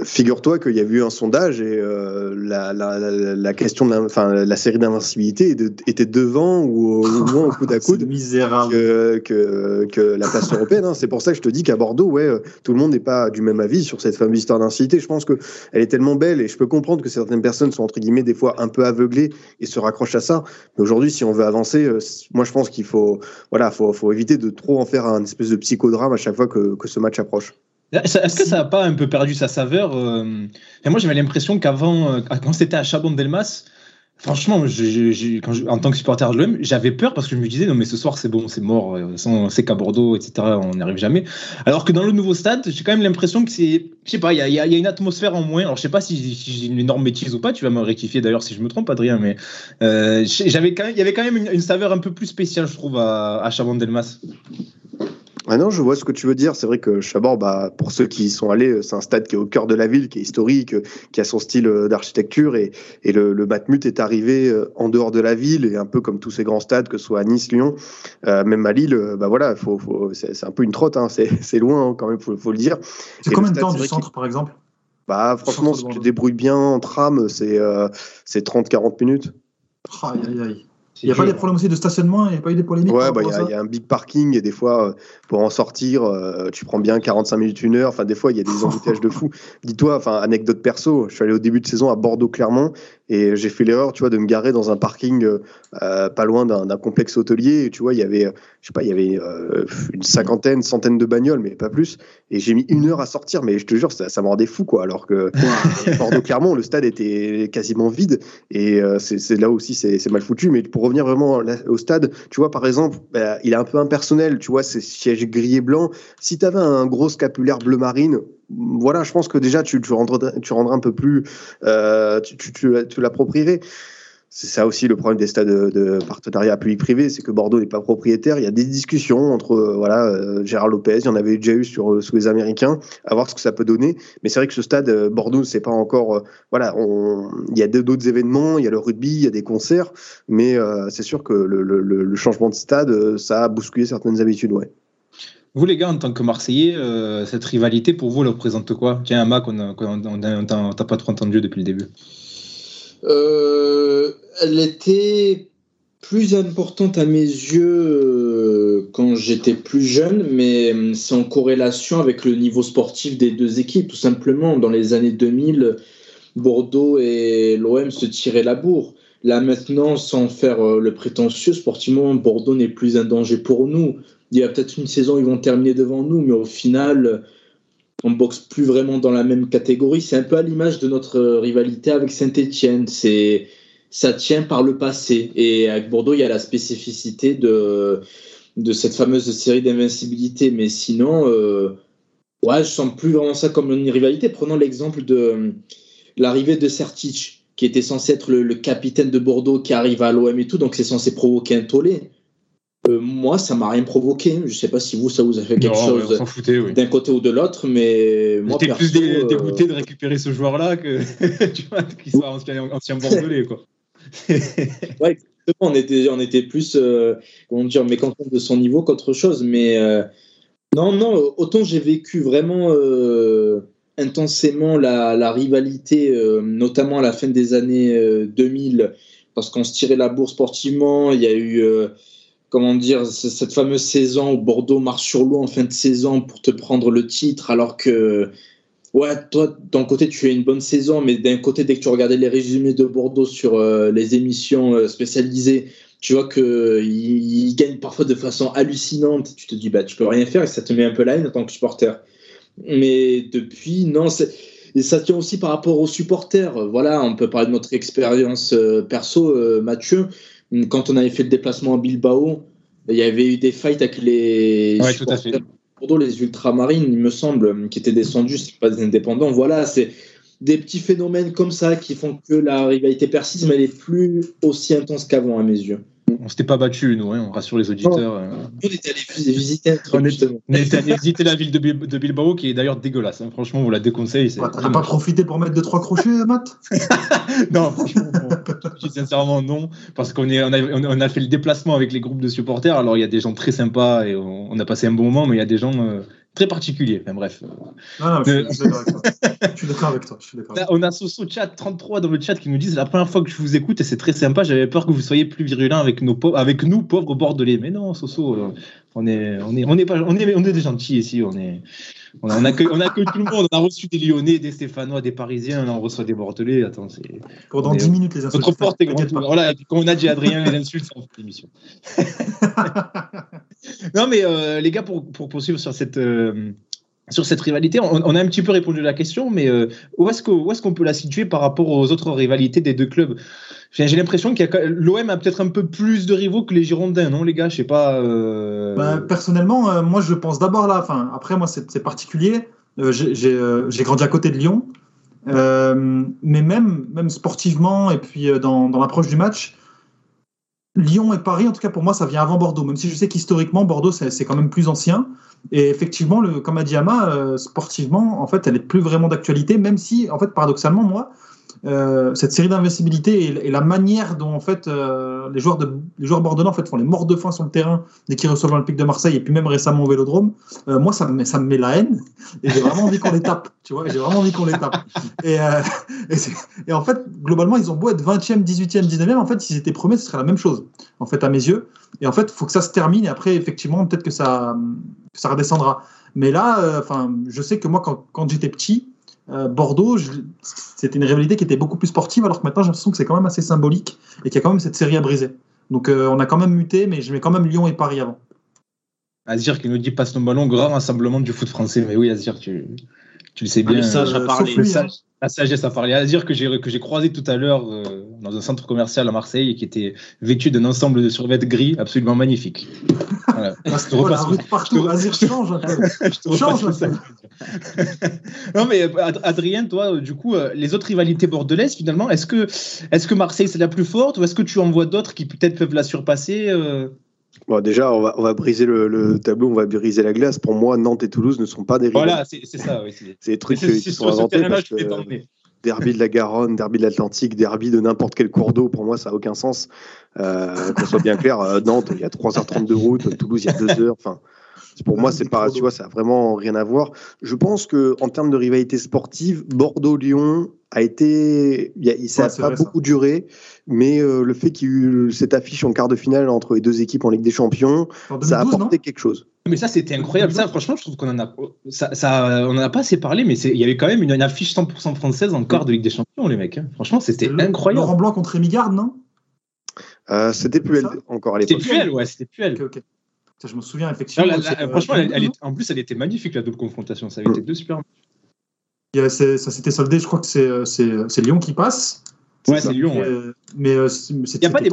Figure-toi qu'il y a eu un sondage et euh, la, la, la, question de la, enfin, la série d'invincibilité était devant ou au moins au coude à coude misérable. Que, que, que, la place européenne. Hein. C'est pour ça que je te dis qu'à Bordeaux, ouais, tout le monde n'est pas du même avis sur cette fameuse histoire d'invincibilité. Je pense qu'elle est tellement belle et je peux comprendre que certaines personnes sont entre guillemets des fois un peu aveuglées et se raccrochent à ça. Mais aujourd'hui, si on veut avancer, euh, moi je pense qu'il faut, voilà, faut, faut éviter de trop en faire un espèce de psychodrame à chaque fois que, que ce match approche. Est-ce que ça n'a pas un peu perdu sa saveur euh... Moi, j'avais l'impression qu'avant, euh, quand c'était à Chabon-Delmas, franchement, en tant que supporter de l'OM, j'avais peur parce que je me disais, non, mais ce soir, c'est bon, c'est mort, sait qu'à Bordeaux, etc., on n'y arrive jamais. Alors que dans le nouveau stade, j'ai quand même l'impression que c'est, je sais pas, il y a, une atmosphère en moins. Alors, je sais pas si, j'ai une énorme bêtise ou pas, tu vas me rectifier d'ailleurs si je me trompe, Adrien, mais euh, j'avais il y avait quand même une, une, saveur un peu plus spéciale, je trouve, à, à Chabon-Delmas. Ah non, je vois ce que tu veux dire. C'est vrai que Chabord, bah, pour ceux qui y sont allés, c'est un stade qui est au cœur de la ville, qui est historique, qui a son style d'architecture. Et, et le, le, Matmut est arrivé en dehors de la ville, et un peu comme tous ces grands stades, que ce soit à Nice, Lyon, euh, même à Lille, bah voilà, faut, faut, c'est un peu une trotte, hein, c'est loin hein, quand même, faut, faut le dire. C'est combien de temps du centre, par exemple? Bah, Franchement, si tu te débrouilles bien en tram, c'est euh, 30-40 minutes. Aïe, aïe, aïe. Il n'y a pas des problèmes aussi de stationnement Il n'y a pas eu des polémiques Ouais, bah, il bah, y, y, a un big parking et des fois, euh, pour en sortir, euh, tu prends bien 45 minutes, une heure. Enfin, des fois, il y a des embouteillages de fou. Dis-toi, enfin, anecdote perso, je suis allé au début de saison à Bordeaux-Clermont et j'ai fait l'erreur, tu vois, de me garer dans un parking euh, pas loin d'un complexe hôtelier. Et, tu vois, il y avait, je sais pas, il y avait euh, une cinquantaine, centaine de bagnoles, mais pas plus. Et j'ai mis une heure à sortir, mais je te jure, ça, ça me rendait fou, quoi. Alors que Bordeaux-Clermont, le stade était quasiment vide. Et euh, c'est là aussi, c'est mal foutu. Mais pour revenir vraiment au stade, tu vois, par exemple, bah, il est un peu impersonnel, tu vois, ces sièges gris et blancs. Si tu avais un gros scapulaire bleu marine, voilà, je pense que déjà tu, rendrais un peu plus, euh, tu, tu, c'est ça aussi le problème des stades de, partenariat public-privé, c'est que Bordeaux n'est pas propriétaire. Il y a des discussions entre euh, voilà euh, Gérard Lopez, il y en avait déjà eu sur sous les Américains, à voir ce que ça peut donner. Mais c'est vrai que ce stade Bordeaux, c'est pas encore voilà, il y a d'autres événements, il y a le rugby, il y a des concerts, mais c'est sûr que le, le- changement de stade, ça a bousculé certaines habitudes, ouais. Vous, les gars, en tant que Marseillais, euh, cette rivalité, pour vous, elle représente quoi? Tiens, un Mac, on a- on a- on a- on t'a on t'a pas trop entendu depuis le début. Euh, elle était plus importante à mes yeux euh, quand j'étais plus jeune, mais c'est en corrélation avec le niveau sportif des deux équipes. Tout simplement, dans les années 2000, Bordeaux et l'OM se tiraient la bourre. Là maintenant, sans faire le prétentieux, sportivement, Bordeaux n'est plus un danger pour nous. Il y a peut-être une saison, ils vont terminer devant nous, mais au final, on boxe plus vraiment dans la même catégorie. C'est un peu à l'image de notre rivalité avec Saint-Etienne. C'est ça tient par le passé. Et avec Bordeaux, il y a la spécificité de, cette fameuse série d'invincibilité. Mais sinon, euh, ouais, je sens plus vraiment ça comme une rivalité. Prenons l'exemple de l'arrivée de Sertic, qui était censé être le capitaine de Bordeaux, qui arrive à l'OM et tout, donc c'est censé provoquer un tollé. Euh, moi, ça m'a rien provoqué. Je sais pas si vous, ça vous a fait quelque Non, chose oui. d'un côté ou de l'autre, mais moi, J'étais plus dé- euh, dégoûté de récupérer ce joueur-là que tu vois, qu'il soit ancien, ancien bordelais, quoi. on était, on était plus, euh, comment dire, mécontents de son niveau qu'autre chose. Mais euh, non, non, autant j'ai vécu vraiment intensément la, la rivalité, notamment à la fin des années euh, 2000, parce qu'on se tirait la bourse sportivement. Il y a eu, comment dire, cette fameuse saison où Bordeaux marche sur l'eau en fin de saison pour te prendre le titre, alors que. Ouais, toi, d'un côté, tu as une bonne saison, mais d'un côté, dès que tu regardais les résumés de Bordeaux sur euh, les émissions euh, spécialisées, tu vois qu'ils ils gagnent parfois de façon hallucinante. Tu te dis, bah, tu peux rien faire et ça te met un peu la haine en tant que supporter. Mais depuis, non, ça tient aussi par rapport aux supporters. Voilà, on peut parler de notre expérience euh, perso, Mathieu. Quand on avait fait le déplacement à Bilbao, il y avait eu des fights avec les Ouais, tout à fait. les ultramarines, il me semble, qui étaient descendus, c'est pas des indépendants. Voilà, c'est des petits phénomènes comme ça qui font que la rivalité persiste, mais elle est plus aussi intense qu'avant à mes yeux. On s'était pas battu, nous, hein, on rassure les auditeurs. euh. On était allé vis- visiter un truc, On est- allé visiter la ville de, Bil- de Bilbao, qui est d'ailleurs dégueulasse. hein. Franchement, on vous la déconseille. T'as pas profité pour mettre deux trois crochets, Matt? Non, franchement, non. Je dis sincèrement non, parce qu'on est, on a, on a- on a fait le déplacement avec les groupes de supporters. Alors il y a des gens très sympas et on, on a passé un bon moment, mais il y a des gens euh, très particuliers. Enfin bref. Non, non, je Euh. suis- suis d'accord avec toi. Je suis avec on a Soso Chat 33 dans le chat qui nous dit c'est la première fois que je vous écoute et c'est très sympa. J'avais peur que vous soyez plus virulent avec nos avec nous pauvres bordelais. Mais non, Soso, euh, on est on est on est pas on est on est des gentils ici. On est on, a- on accueille on accueille tout le monde. On a reçu des Lyonnais, des Stéphanois, des Parisiens. Là, on reçoit des bordelais. Attends, c'est. Pendant Mais, 10 minutes, les insultes. notre porte est grande. Voilà, comme on a dit Adrien, les insultes en l'émission. non, mais euh, les gars, pour, pour poursuivre sur cette, euh, sur cette rivalité, on, on a un petit peu répondu à la question, mais euh, où est-ce qu'on est qu'on peut la situer par rapport aux autres rivalités des deux clubs? J'ai l'impression que l'OM a peut-être un peu plus de rivaux que les Girondins, non, les gars? Je sais pas. euh, Bah, personnellement, euh, moi, je pense d'abord là. Enfin, après, moi, c'est particulier. Euh, euh, j'ai grandi à côté de Lyon, mais même, même sportivement et puis dans, dans l'approche du match, Lyon et Paris, en tout cas pour moi, ça vient avant Bordeaux. Même si je sais qu'historiquement, Bordeaux, c'est quand même plus ancien. Et effectivement, le, comme a dit Ama, sportivement, en fait, elle est plus vraiment d'actualité, même si, en fait, paradoxalement, moi, euh, cette série d'invincibilité et, la manière dont en fait euh, les joueurs de les joueurs bordelais en fait font les morts de faim sur le terrain dès qu'ils reçoivent l'Olympique de Marseille et puis même récemment au Vélodrome, euh, moi ça me met, ça me met la haine et j'ai vraiment envie qu'on les tape, tu vois, j'ai vraiment envie qu'on les tape. Et, euh, en fait globalement ils ont beau être 20e, 18e, 19e, en fait s'ils étaient premiers ce serait la même chose en fait à mes yeux. Et en fait faut que ça se termine et après effectivement peut-être que ça ça redescendra. Mais là, enfin je sais que moi quand j'étais petit euh, Bordeaux, c'était une rivalité qui était beaucoup plus sportive, alors que maintenant j'ai l'impression que c'est quand même assez symbolique et qu'il y a quand même cette série à briser. Donc euh, on a quand même muté, mais je mets quand même Lyon et Paris avant. Azir qui nous dit passe nos ballons, grand rassemblement du foot français. Mais oui, Azir, tu, Tu le sais Ah, bien. le sage euh, a parlé. sauf Le sage- la sagesse à parler. À dire que j'ai que j'ai croisé tout à l'heure euh, dans un centre commercial à Marseille et qui était vêtu d'un ensemble de survêtements gris absolument magnifique. Voilà. Parce Je te repasse- partout. Azir change. Je te Change ça. non mais euh, Ad- Adrien, toi, du coup, les autres rivalités bordelaises, finalement, est-ce que, est-ce que Marseille c'est la plus forte ou est-ce que tu en vois d'autres qui peut-être peuvent la surpasser euh Bon, déjà, on va, on va briser le, le tableau, on va briser la glace. Pour moi, Nantes et Toulouse ne sont pas des rivales. Voilà, c'est ça. Oui, c'est- des trucs qui sont inventés parce que derby de la Garonne, derby de l'Atlantique, derby de n'importe quel cours d'eau, pour moi, ça n'a aucun sens. Euh, Qu'on soit bien clair, euh, Nantes, il y a 3h30 de route, Toulouse, il y a 2 heures. Enfin, pour moi, c'est pas, tu vois, ça n'a vraiment rien à voir. Je pense que en termes de rivalité sportive, Bordeaux-Lyon a été, il y a- ça n'a Ouais, pas vrai, ça. beaucoup duré, mais euh, le fait qu'il y ait eu cette affiche en quart de finale entre les deux équipes en Ligue des Champions, ça a 2012, non apporté quelque chose. Mais ça, c'était incroyable. Ça, franchement, je trouve qu'on en a, ça, ça- on en a pas assez parlé, mais il y avait quand même une, une affiche 100% française en quart de Ligue des Champions, les mecs. hein. Franchement, c'était Le- incroyable. Laurent Blanc contre Rémi Garde, non? Euh, C'était elle encore à C'était l'époque. Puel, ouais, c'était Puel. Ça, je me souviens Non, effectivement. la- la- c'est, euh, franchement, elle, elle 2012, est- en plus, elle était magnifique, la double confrontation. Ça avait été deux super. Il y a- c'est- Ça s'était soldé, je crois que c'est euh, c'est c'est Lyon qui passe. Ouais, c'est Lyon. Mais, ouais. euh, mais euh, Il n'y a, pas des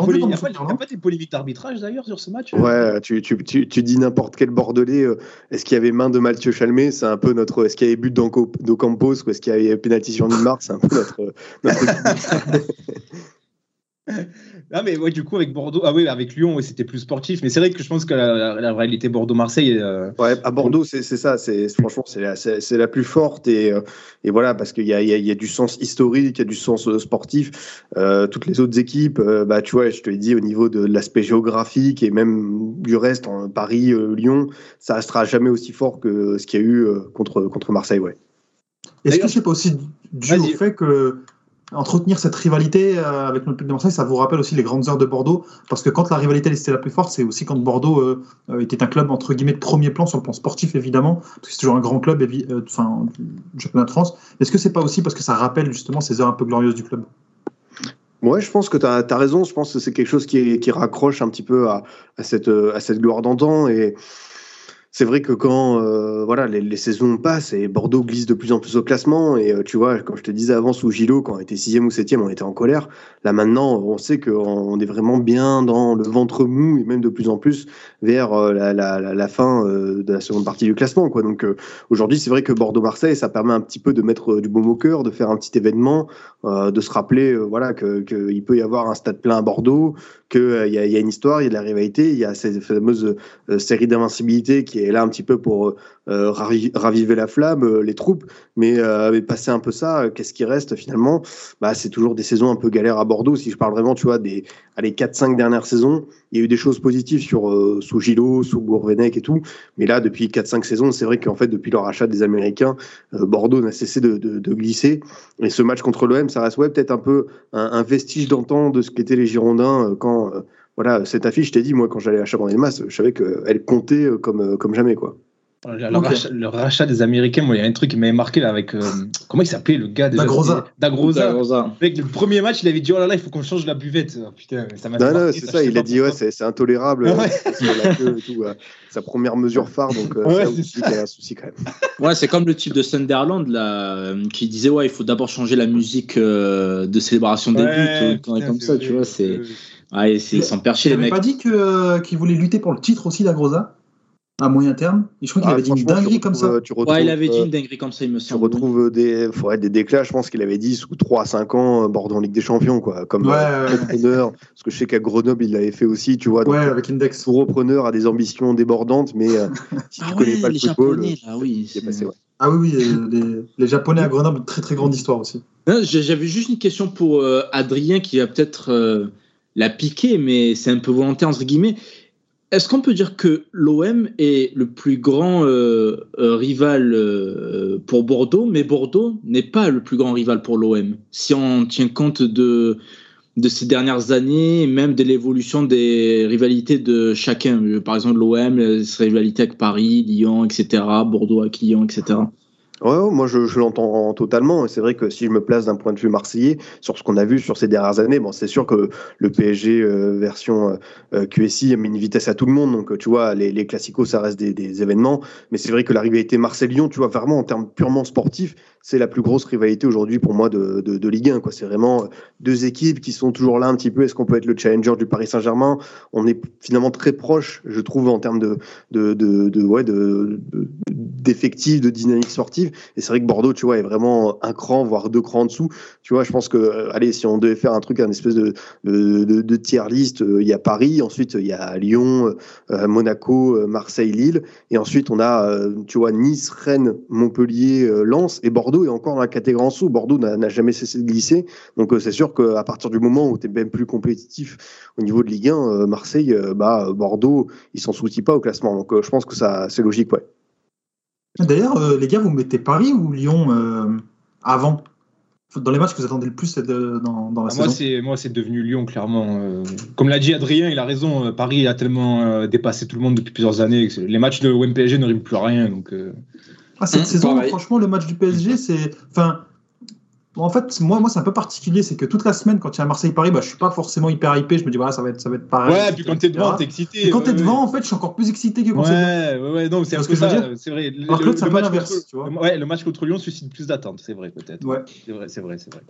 polémiques d'arbitrage d'ailleurs sur ce match? Ouais, tu, tu, tu, tu dis n'importe quel Bordelais. euh, est-ce qu'il y avait main de Mathieu Chalmé? C'est un peu notre. Est-ce qu'il y avait but d'Ocampos ou est-ce qu'il y avait pénalty sur Neymar? C'est un peu notre. notre... Ah mais ouais, du coup avec Bordeaux, ah oui avec Lyon, ouais, c'était plus sportif. Mais c'est vrai que je pense que la, la- la réalité Bordeaux-Marseille, euh, Ouais, à Bordeaux, c'est c'est ça. C'est franchement, c'est la, la plus forte et, euh, et voilà parce qu'il y a, il y, a, il y a du sens historique, il y a du sens euh, sportif. Euh, toutes les autres équipes, euh, bah tu vois, je te l'ai dit au niveau de l'aspect géographique et même du reste, en Paris, euh, Lyon, ça restera jamais aussi fort que ce qu'il y a eu euh, contre contre Marseille, ouais. Est-ce que c'est pas aussi dû au fait que entretenir cette rivalité euh, avec l'Olympique de Marseille, ça vous rappelle aussi les grandes heures de Bordeaux Parce que quand la rivalité était la plus forte, c'est aussi quand Bordeaux euh, euh, était un club entre guillemets de premier plan sur le plan sportif évidemment, parce que c'est toujours un grand club, enfin du championnat de France. Est-ce que c'est pas aussi parce que ça rappelle justement ces heures un peu glorieuses du club? Ouais, je pense que tu as, raison. Je pense que c'est quelque chose qui, qui raccroche un petit peu à, à cette, à cette gloire d'antan. C'est vrai que quand euh, voilà, les, les saisons passent et Bordeaux glisse de plus en plus au classement, et euh, tu vois, comme je te disais avant, sous Gilo, quand on était sixième ou septième, on était en colère. Là maintenant, on sait qu'on est vraiment bien dans le ventre mou et même de plus en plus vers euh, la, la, la, fin euh, de la seconde partie du classement. Quoi. Donc euh, aujourd'hui, c'est vrai que Bordeaux-Marseille, ça permet un petit peu de mettre du baume au cœur, de faire un petit événement, de se rappeler euh, voilà, qu'il peut y avoir un stade plein à Bordeaux, qu'il euh, y, a, y a une histoire, il y a de la rivalité, il y a cette fameuse euh, série d'invincibilité qui est là un petit peu pour euh, ravi, raviver la flamme, euh, les troupes, mais, euh, mais passer un peu ça, qu'est-ce qui reste finalement? Bah, C'est toujours des saisons un peu galères à Bordeaux. Si je parle vraiment, tu vois, des allez, 4-5 dernières saisons, il y a eu des choses positives sur, euh, sous Gilo, sous Gourvenec et tout, mais là, depuis 4-5 saisons, c'est vrai qu'en fait, depuis leur achat des Américains, euh, Bordeaux n'a cessé de, glisser. Et ce match contre l'OM, ça reste ouais, peut-être un peu un, vestige d'antan de ce qu'étaient les Girondins euh, quand. voilà, cette affiche, je t'ai dit, moi, quand j'allais à Chabannes-les-Masses, je savais qu'elle comptait comme, comme jamais, quoi. Le, okay. rachat, le, rachat, des Américains, moi, il y a un truc qui m'avait marqué là avec. Euh, comment il s'appelait le gars Dagrosa. Dagrosa. Avec le premier match, il avait dit Oh là là, il faut qu'on change la buvette. Oh, putain, ça m'a Non, non, c'est ça, il a dit Ouais, c'est intolérable. Ouais. la queue et tout, euh, sa première mesure phare, donc euh, ouais, c'est un souci quand même. Ouais, c'est comme le type de Sunderland là, euh, qui disait Ouais, il faut d'abord changer la musique euh, de célébration des ouais, buts, quand comme ça, tu vois, c'est. Ouais, ils s'en perchent les mecs. pas dit qu'il qu voulait lutter pour le titre aussi, Dagrosa? À moyen terme. Et je crois qu'il ah, avait dit une dinguerie comme ça. Tu retrouves, ouais, il avait dit une dinguerie comme ça, il me tu semble. Tu retrouves des, faudrait des déclats, je pense qu'il avait dit sous 3 à 5 ans, Bordeaux en Ligue des Champions, quoi. Comme ouais, euh, repreneur. Parce que je sais qu'à Grenoble, il l'avait fait aussi, tu vois. Ouais, avec Index. Tout repreneur a des ambitions débordantes, mais euh, si tu ah connais ouais, pas le football, Japonais, là, oui, c'est passé, ouais. Ah oui, oui, les, les, Japonais à Grenoble, très très grande histoire aussi. J'avais juste une question pour euh, Adrien qui va peut-être euh, la piquer, mais c'est un peu volontaire entre guillemets. Est-ce qu'on peut dire que l'OM est le plus grand euh, euh, rival euh, pour Bordeaux, mais Bordeaux n'est pas le plus grand rival pour l'OM Si on tient compte de, de ces dernières années, même de l'évolution des rivalités de chacun. Par exemple, l'OM, ses rivalités avec Paris, Lyon, etc., Bordeaux avec Lyon, etc. Ouais, moi je, je l'entends totalement. Et c'est vrai que si je me place d'un point de vue marseillais, sur ce qu'on a vu sur ces dernières années, bon, c'est sûr que le PSG euh, version euh, QSI a mis une vitesse à tout le monde. Donc tu vois, les, les classicos, ça reste des, des événements. Mais c'est vrai que la rivalité Marseille-Lyon, tu vois, vraiment en termes purement sportifs, c'est la plus grosse rivalité aujourd'hui pour moi de, de, de Ligue 1. Quoi. C'est vraiment deux équipes qui sont toujours là un petit peu. Est-ce qu'on peut être le challenger du Paris Saint-Germain? On est finalement très proche, je trouve, en termes de, de, de, de ouais, de- d'effectifs, de dynamique sportive. Et c'est vrai que Bordeaux, tu vois, est vraiment un cran, voire deux crans en dessous. Tu vois, je pense que, euh, allez, si on devait faire un truc, un espèce de, de, de, de tier list, euh, il y a Paris, ensuite il y a Lyon, euh, Monaco, Marseille, Lille, et ensuite on a, tu vois, Nice, Rennes, Montpellier, Lens, et Bordeaux est encore dans la catégorie en dessous. Bordeaux n'a jamais cessé de glisser. Donc c'est sûr qu'à partir du moment où tu es même plus compétitif au niveau de Ligue 1, euh, Marseille, bah, Bordeaux, ils s'en soucient pas au classement. Donc je pense que ça c'est logique, ouais. D'ailleurs, euh, les gars, vous mettez Paris ou Lyon euh, avant? Dans les matchs que vous attendez le plus de- dans, dans la Ah, moi, saison c'est moi, c'est devenu Lyon clairement. Euh, comme l'a dit Adrien, il a raison. euh, Paris a tellement euh, dépassé tout le monde depuis plusieurs années. que les matchs de OM PSG ne riment plus à rien. Donc, euh, Ah, cette Mmh, saison, pareil. franchement, le match du PSG, c'est. Enfin. En fait, moi, moi c'est un peu particulier, c'est que toute la semaine, quand il y a Marseille-Paris, bah, je suis pas forcément hyper hypé. Je me dis, voilà, ça va être, ça va être pareil. ouais, puis quand t'es devant, t'es excité. Et quand ouais, t'es ouais. devant, en fait, je suis encore plus excité que quand c'est Ouais, ouais, ouais, non, c'est peu que je veux ça, dire- c'est vrai. Alors que l'autre, c'est un peu l'inverse, tu vois. Ouais, le match contre Lyon suscite plus d'attentes, c'est vrai, peut-être. Ouais. C'est vrai, c'est vrai, c'est vrai.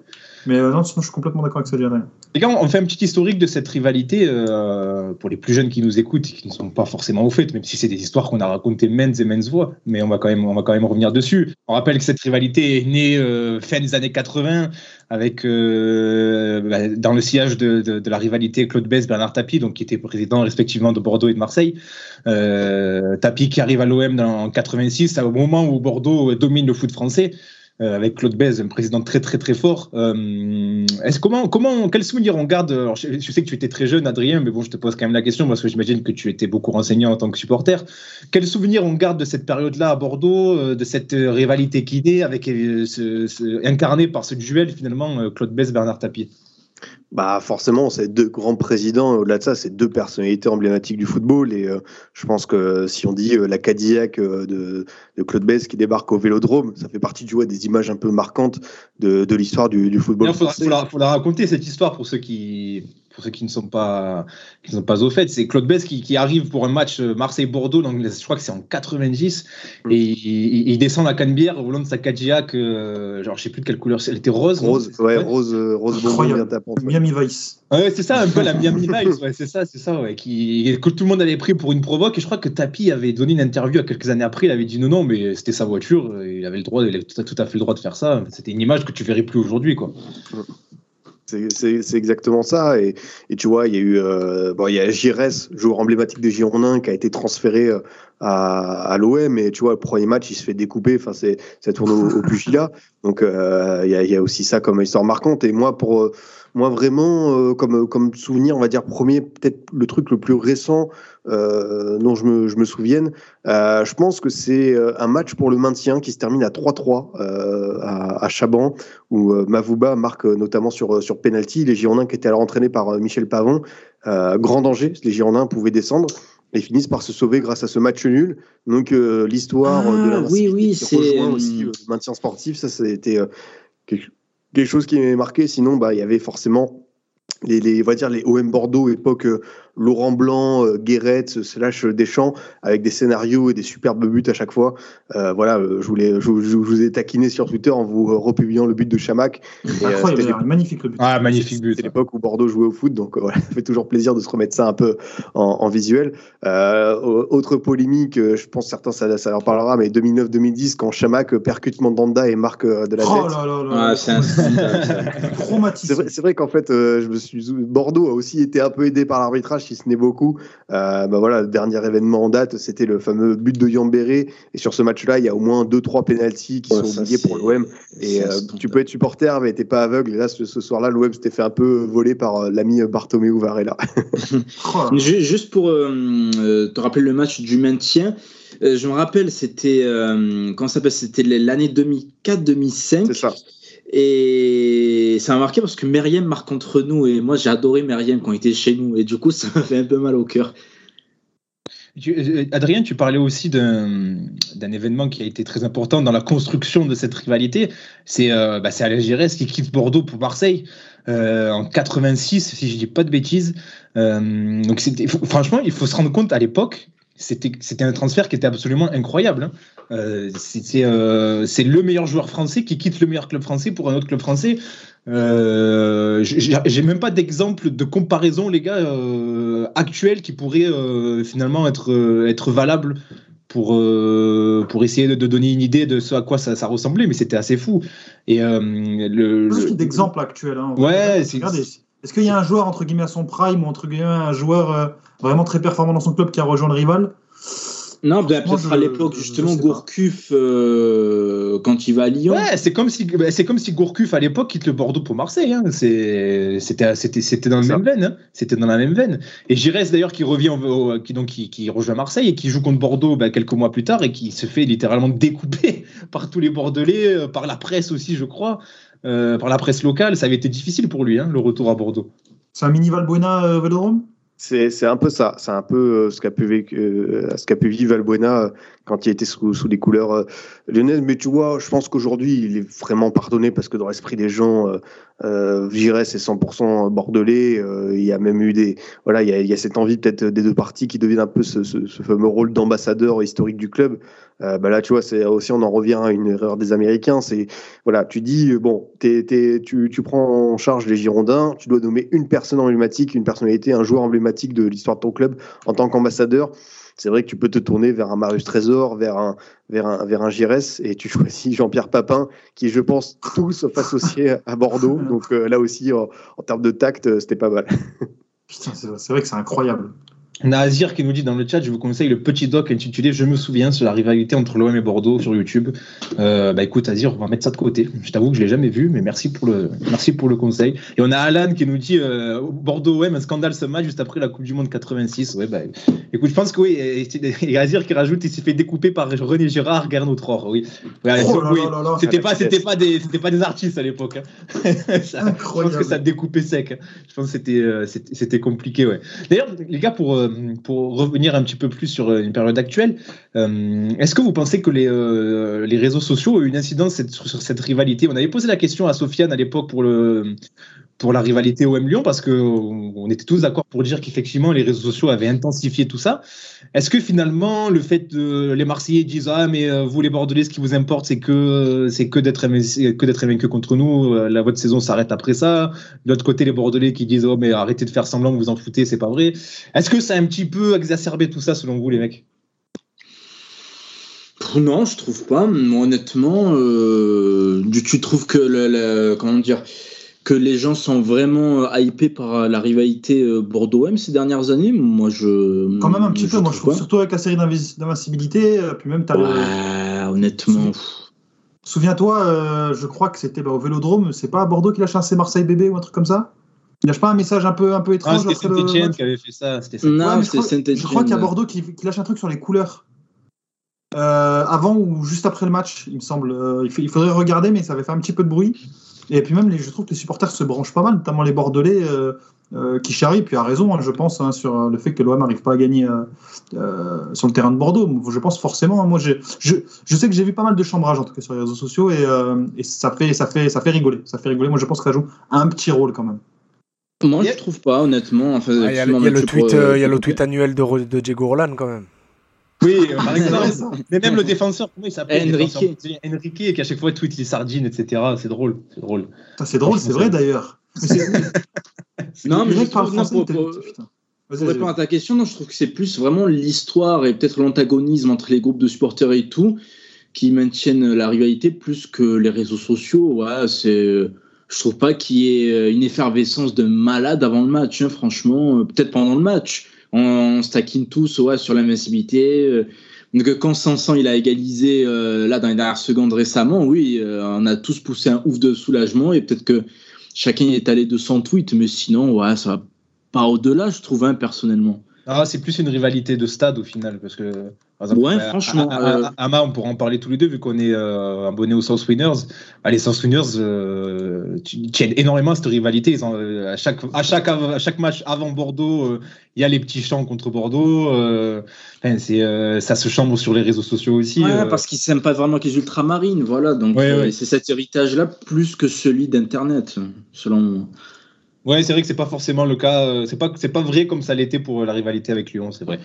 Mais euh, non, sinon, je suis complètement d'accord avec ça, Adrien. Les gars, on fait un petit historique de cette rivalité euh, pour les plus jeunes qui nous écoutent et qui ne sont pas forcément au fait, même si c'est des histoires qu'on a racontées maintes et maintes fois, mais on va quand même, on va quand même revenir dessus. On rappelle que cette rivalité est née euh, fin des années 80 avec euh, bah, dans le sillage de, la rivalité Claude Bess, Bernard Tapie, donc qui étaient présidents respectivement de Bordeaux et de Marseille. Euh, Tapie qui arrive à l'OM en 86, au moment où Bordeaux domine le foot français avec Claude Bèze, un président très très très fort. Euh, est-ce comment comment quel souvenir on garde je, sais que tu étais très jeune, Adrien, mais bon, je te pose quand même la question parce que j'imagine que tu étais beaucoup renseigné en tant que supporter. Quel souvenir on garde de cette période-là à Bordeaux, euh, de cette euh, rivalité qui naît avec euh, ce, ce- incarné par ce duel finalement euh, Claude Bèze Bernard Tapie? Bah forcément, c'est deux grands présidents. Au-delà de ça, c'est deux personnalités emblématiques du football. Et euh, je pense que si on dit euh, la Cadillac euh, de, de Claude Bess qui débarque au Vélodrome, ça fait partie tu vois, des images un peu marquantes de, de l'histoire du, du football Il faut la raconter cette histoire pour ceux qui pour ceux qui ne sont pas qui ne sont pas au fait. C'est Claude Bess qui, qui arrive pour un match euh, Marseille-Bordeaux, donc je crois que c'est en 90, et il, il- il descend la Canebière au long de sa Cadillac, euh, genre je sais plus de quelle couleur, elle était rose. Rose, ouais, rose, euh, rose bien tapante. Miami Vice. Ouais, c'est ça, un peu la Miami Vice, ouais, c'est ça, c'est ça, ouais, qui, que tout le monde avait pris pour une provoque. Et je crois que Tapi avait donné une interview à quelques années après. Il avait dit non, non, mais c'était sa voiture. Il avait le droit, il avait tout à, tout à fait le droit de faire ça. C'était une image que tu verrais plus aujourd'hui, quoi. C'est- exactement ça. Et, tu vois, il y a eu euh, bon, il y a Gires, joueur emblématique des Girondins, qui a été transféré euh, à, l'OM. Et tu vois, le premier match, il se fait découper. Enfin, ça tourne au, au. Donc, euh, il y, a, y a aussi ça comme histoire marquante. Et moi, pour moi vraiment, euh, comme comme souvenir, on va dire premier, peut-être le truc le plus récent euh, dont je me, je me souvienne. Euh, je pense que c'est un match pour le maintien qui se termine à 3-3 euh, à, à Chaban où Mavouba marque notamment sur, sur penalty. Les Girondins qui étaient alors entraînés par Michel Pavon, grand danger, les Girondins pouvaient descendre et finissent par se sauver grâce à ce match nul. Donc euh, l'histoire de la Ah, oui, oui, qui c'est, rejoint aussi le maintien sportif, ça c'était euh, quelque, quelque chose qui m'avait marqué. Sinon, bah, il y avait forcément les, dire les OM Bordeaux, époque euh, Laurent Blanc, euh, Guéret, slash Deschamps, avec des scénarios et des superbes buts à chaque fois. Euh, voilà, euh, je, voulais, je, je- je vous ai taquiné sur Twitter en vous euh, republiant le but de Chamac. Euh, Incroyable, c'était magnifique le but. Ah, magnifique but. c'est l'époque où Bordeaux jouait au foot, donc euh, voilà, ça fait toujours plaisir de se remettre ça un peu en, en visuel. Euh, autre polémique, euh, je pense certains ça, ça leur parlera, mais 2009-2010 quand Chamac euh, percute Mandanda et marque euh, de la Oh tête. là là là. Ah, c'est un. C'est vrai, qu'en fait, euh, je me suis Bordeaux a aussi été un peu aidé par l'arbitrage, si ce n'est beaucoup. Euh, bah voilà, le dernier événement en date, c'était le fameux but de Yambéré. Et sur ce match-là, il y a au moins deux trois pénalties qui Ouais, sont oubliés pour l'OM. Et euh, tu peux être supporter, mais t'es pas aveugle. Et là, ce, ce soir-là, l'OM s'était fait un peu voler par euh, l'ami Bartomeu Varela. Juste pour euh, euh, te rappeler le match du maintien, euh, je me rappelle, c'était euh, comment ça s'appelle? C'était l'année 2004-2005. C'est ça. Et ça m'a marqué parce que Meriem marque contre nous et moi j'ai adoré Meriem quand il était chez nous et du coup ça m'a fait un peu mal au cœur. Euh, Adrien, tu parlais aussi d'un événement qui a été très important dans la construction de cette rivalité. C'est euh, bah, qui quitte Bordeaux pour Marseille euh, en 86, si je dis pas de bêtises. Euh, donc franchement, il faut se rendre compte à l'époque, c'était un transfert qui était absolument incroyable. hein. Euh, euh, c'est le meilleur joueur français qui quitte le meilleur club français pour un autre club français. Euh, j'ai même pas d'exemple de comparaison, les gars, euh, actuel qui pourrait finalement être, être valable pour, euh, pour essayer de, de donner une idée de ce à quoi ça, ça ressemblait, mais c'était assez fou. Et euh, le, Pas le- d'exemple actuel. Hein. Ouais, Est-ce qu'il y a un joueur entre guillemets à son prime ou entre guillemets un joueur vraiment très performant dans son club qui a rejoint le rival Non, peut-être je- à l'époque, justement. Gourcuff, euh, quand il va à Lyon. Ouais, c'est comme si bah, c'est comme si Gourcuff à l'époque quitte le Bordeaux pour Marseille. Hein. C'était c'était c'était dans la même veine. Hein. C'était dans la même veine. Et Giresse d'ailleurs qui revient au- qui donc qui, qui rejoint Marseille et qui joue contre Bordeaux bah, quelques mois plus tard et qui se fait littéralement découper par tous les Bordelais, euh, par la presse aussi, je crois, euh, par la presse locale. Ça avait été difficile pour lui hein, le retour à Bordeaux. C'est un mini Valbuena euh, Vélodrome? C'est c'est un peu ça. C'est un peu euh, ce qu'a pu, vécu- euh, ce pu vivre Valbuena euh, quand il était sous, sous les couleurs lyonnaises. Mais tu vois, je pense qu'aujourd'hui, il est vraiment pardonné parce que dans l'esprit des gens, euh, euh, Giresse est 100% bordelais. euh, il y a même eu des. Voilà, il y a, il y a cette envie peut-être des deux parties qui deviennent un peu ce, ce- ce fameux rôle d'ambassadeur historique du club. Euh, bah là, tu vois, c'est aussi, on en revient à une erreur des Américains. C'est voilà, tu dis, euh, bon, tu, tu prends en charge les Girondins, tu dois nommer une personne emblématique, une personnalité, un joueur emblématique de l'histoire de ton club en tant qu'ambassadeur. C'est vrai que tu peux te tourner vers un Marius Trésor, vers un, vers un, vers un Giresse, et tu choisis Jean-Pierre Papin, qui, je pense, tous sauf associé à Bordeaux. Donc euh, là aussi, en, en termes de tact, c'était pas mal. Putain, c'est vrai que c'est incroyable. On a Azir qui nous dit dans le chat, je vous conseille le petit doc intitulé Je me souviens sur la rivalité entre l'OM et Bordeaux sur YouTube. Euh, bah écoute Azir, on va mettre ça de côté. Je t'avoue que je l'ai jamais vu, mais merci pour le merci pour le conseil. Et on a Alan qui nous dit euh, Bordeaux OM un scandale ce match juste après la Coupe du Monde 86. Ouais bah écoute, je pense que oui. Et, et Azir qui rajoute, il s'est fait découper par René Girard, Gernot Tror. Oui. Ouais, Oh oui. C'était pas, c'était pas des, c'était pas des artistes à l'époque. hein. Ça- je pense que ça découpait sec. Je pense que c'était, euh, c'était, c'était compliqué, ouais. D'ailleurs, les gars, pour, euh, pour revenir un petit peu plus sur euh, une période actuelle, euh, est-ce que vous pensez que les, les réseaux sociaux ont eu une incidence sur cette rivalité? On avait posé la question à Sofiane à l'époque pour le pour la rivalité OM Lyon parce que on était tous d'accord pour dire qu'effectivement les réseaux sociaux avaient intensifié tout ça. Est-ce que finalement le fait de les Marseillais disent ah mais euh, vous les Bordelais ce qui vous importe c'est que c'est que d'être que vaincu contre nous euh, la votre saison s'arrête après ça. De l'autre côté les Bordelais qui disent oh mais arrêtez de faire semblant que vous en foutez c'est pas vrai. Est-ce que ça a un petit peu exacerbé tout ça selon vous les mecs? Non, je trouve pas. Honnêtement, euh, tu- trouves que le- comment dire que les gens sont vraiment euh, hypés par euh, la rivalité euh, Bordeaux-M ces dernières années Moi, je Quand même un petit peu, moi je trouve, surtout avec la série d'invincibilité, puis même t'as le- Ouais, honnêtement. pff. Souviens-toi, euh, je crois que c'était bah, au Vélodrome, c'est pas à Bordeaux qu'il a chassé Marseille bébé ou un truc comme ça? Il lâche pas un message un peu, un peu Ah, étrange C'était après le Saint-Etienne qui avait fait ça. C'était. Non, Ouais, c'était crois- Saint-Etienne. Je crois qu'il y a Bordeaux qui, qui lâche un truc sur les couleurs. Euh, avant ou juste après le match, il me semble. Euh, il faudrait regarder, mais ça avait fait un petit peu de bruit. Et puis même, les, je trouve que les supporters se branchent pas mal, notamment les Bordelais, euh, euh, qui charrient, puis a raison, hein, je pense, hein, sur le fait que l'OM n'arrive pas à gagner euh, euh, sur le terrain de Bordeaux. Je pense forcément. hein, moi, je, je sais que j'ai vu pas mal de chambrage en tout cas sur les réseaux sociaux, et, euh, et ça fait, ça fait, ça fait rigoler. Ça fait rigoler. Moi, je pense que ça joue un petit rôle quand même. Moi, je trouve pas, honnêtement. Enfin, Ah, Il y a, le- y a tweet, pour- euh, il y a le tweet annuel de, de Diego Roland quand même. Oui, euh, par exemple. mais même le défenseur, comment il s'appelle le Enrique. qui à chaque fois tweet les sardines, etc. C'est drôle. C'est drôle. Ça, C'est drôle, c'est vrai d'ailleurs. Non, mais je non, français, pour- répondre à ta question, non, je trouve que c'est plus vraiment l'histoire et peut-être l'antagonisme entre les groupes de supporters et tout qui maintiennent la rivalité plus que les réseaux sociaux. Ouais, c'est, je trouve pas qu'il y ait une effervescence de malade avant le match. hein, franchement, peut-être pendant le match, on, on tous ouais, sur l'invincibilité. euh, Donc quand Sanson il a égalisé euh, là dans les dernières secondes récemment, oui, euh, on a tous poussé un ouf de soulagement et peut-être que chacun est allé de son tweet, mais sinon ouais, ça va pas au-delà, je trouve hein, personnellement. Ah, c'est plus une rivalité de stade au final, parce que exemple, Ouais, euh, franchement, euh, Ama, on pourra en parler tous les deux vu qu'on est euh, abonnés aux South Winners. Les South Winners euh, tu- tiennent énormément à cette rivalité. Ils ont, euh, à, chaque, à, chaque, à chaque match avant Bordeaux, euh, il y a les petits chants contre Bordeaux. euh, enfin, c'est, euh, ça se chambre sur les réseaux sociaux aussi. Ouais, euh. parce qu'ils s'aiment pas vraiment avec les ultramarines, voilà. Donc Ouais, euh, ouais. c'est cet héritage-là plus que celui d'Internet, selon moi. Ouais, c'est vrai que c'est pas forcément le cas. euh, C'est pas, c'est pas vrai comme ça l'était pour la rivalité avec Lyon, c'est vrai.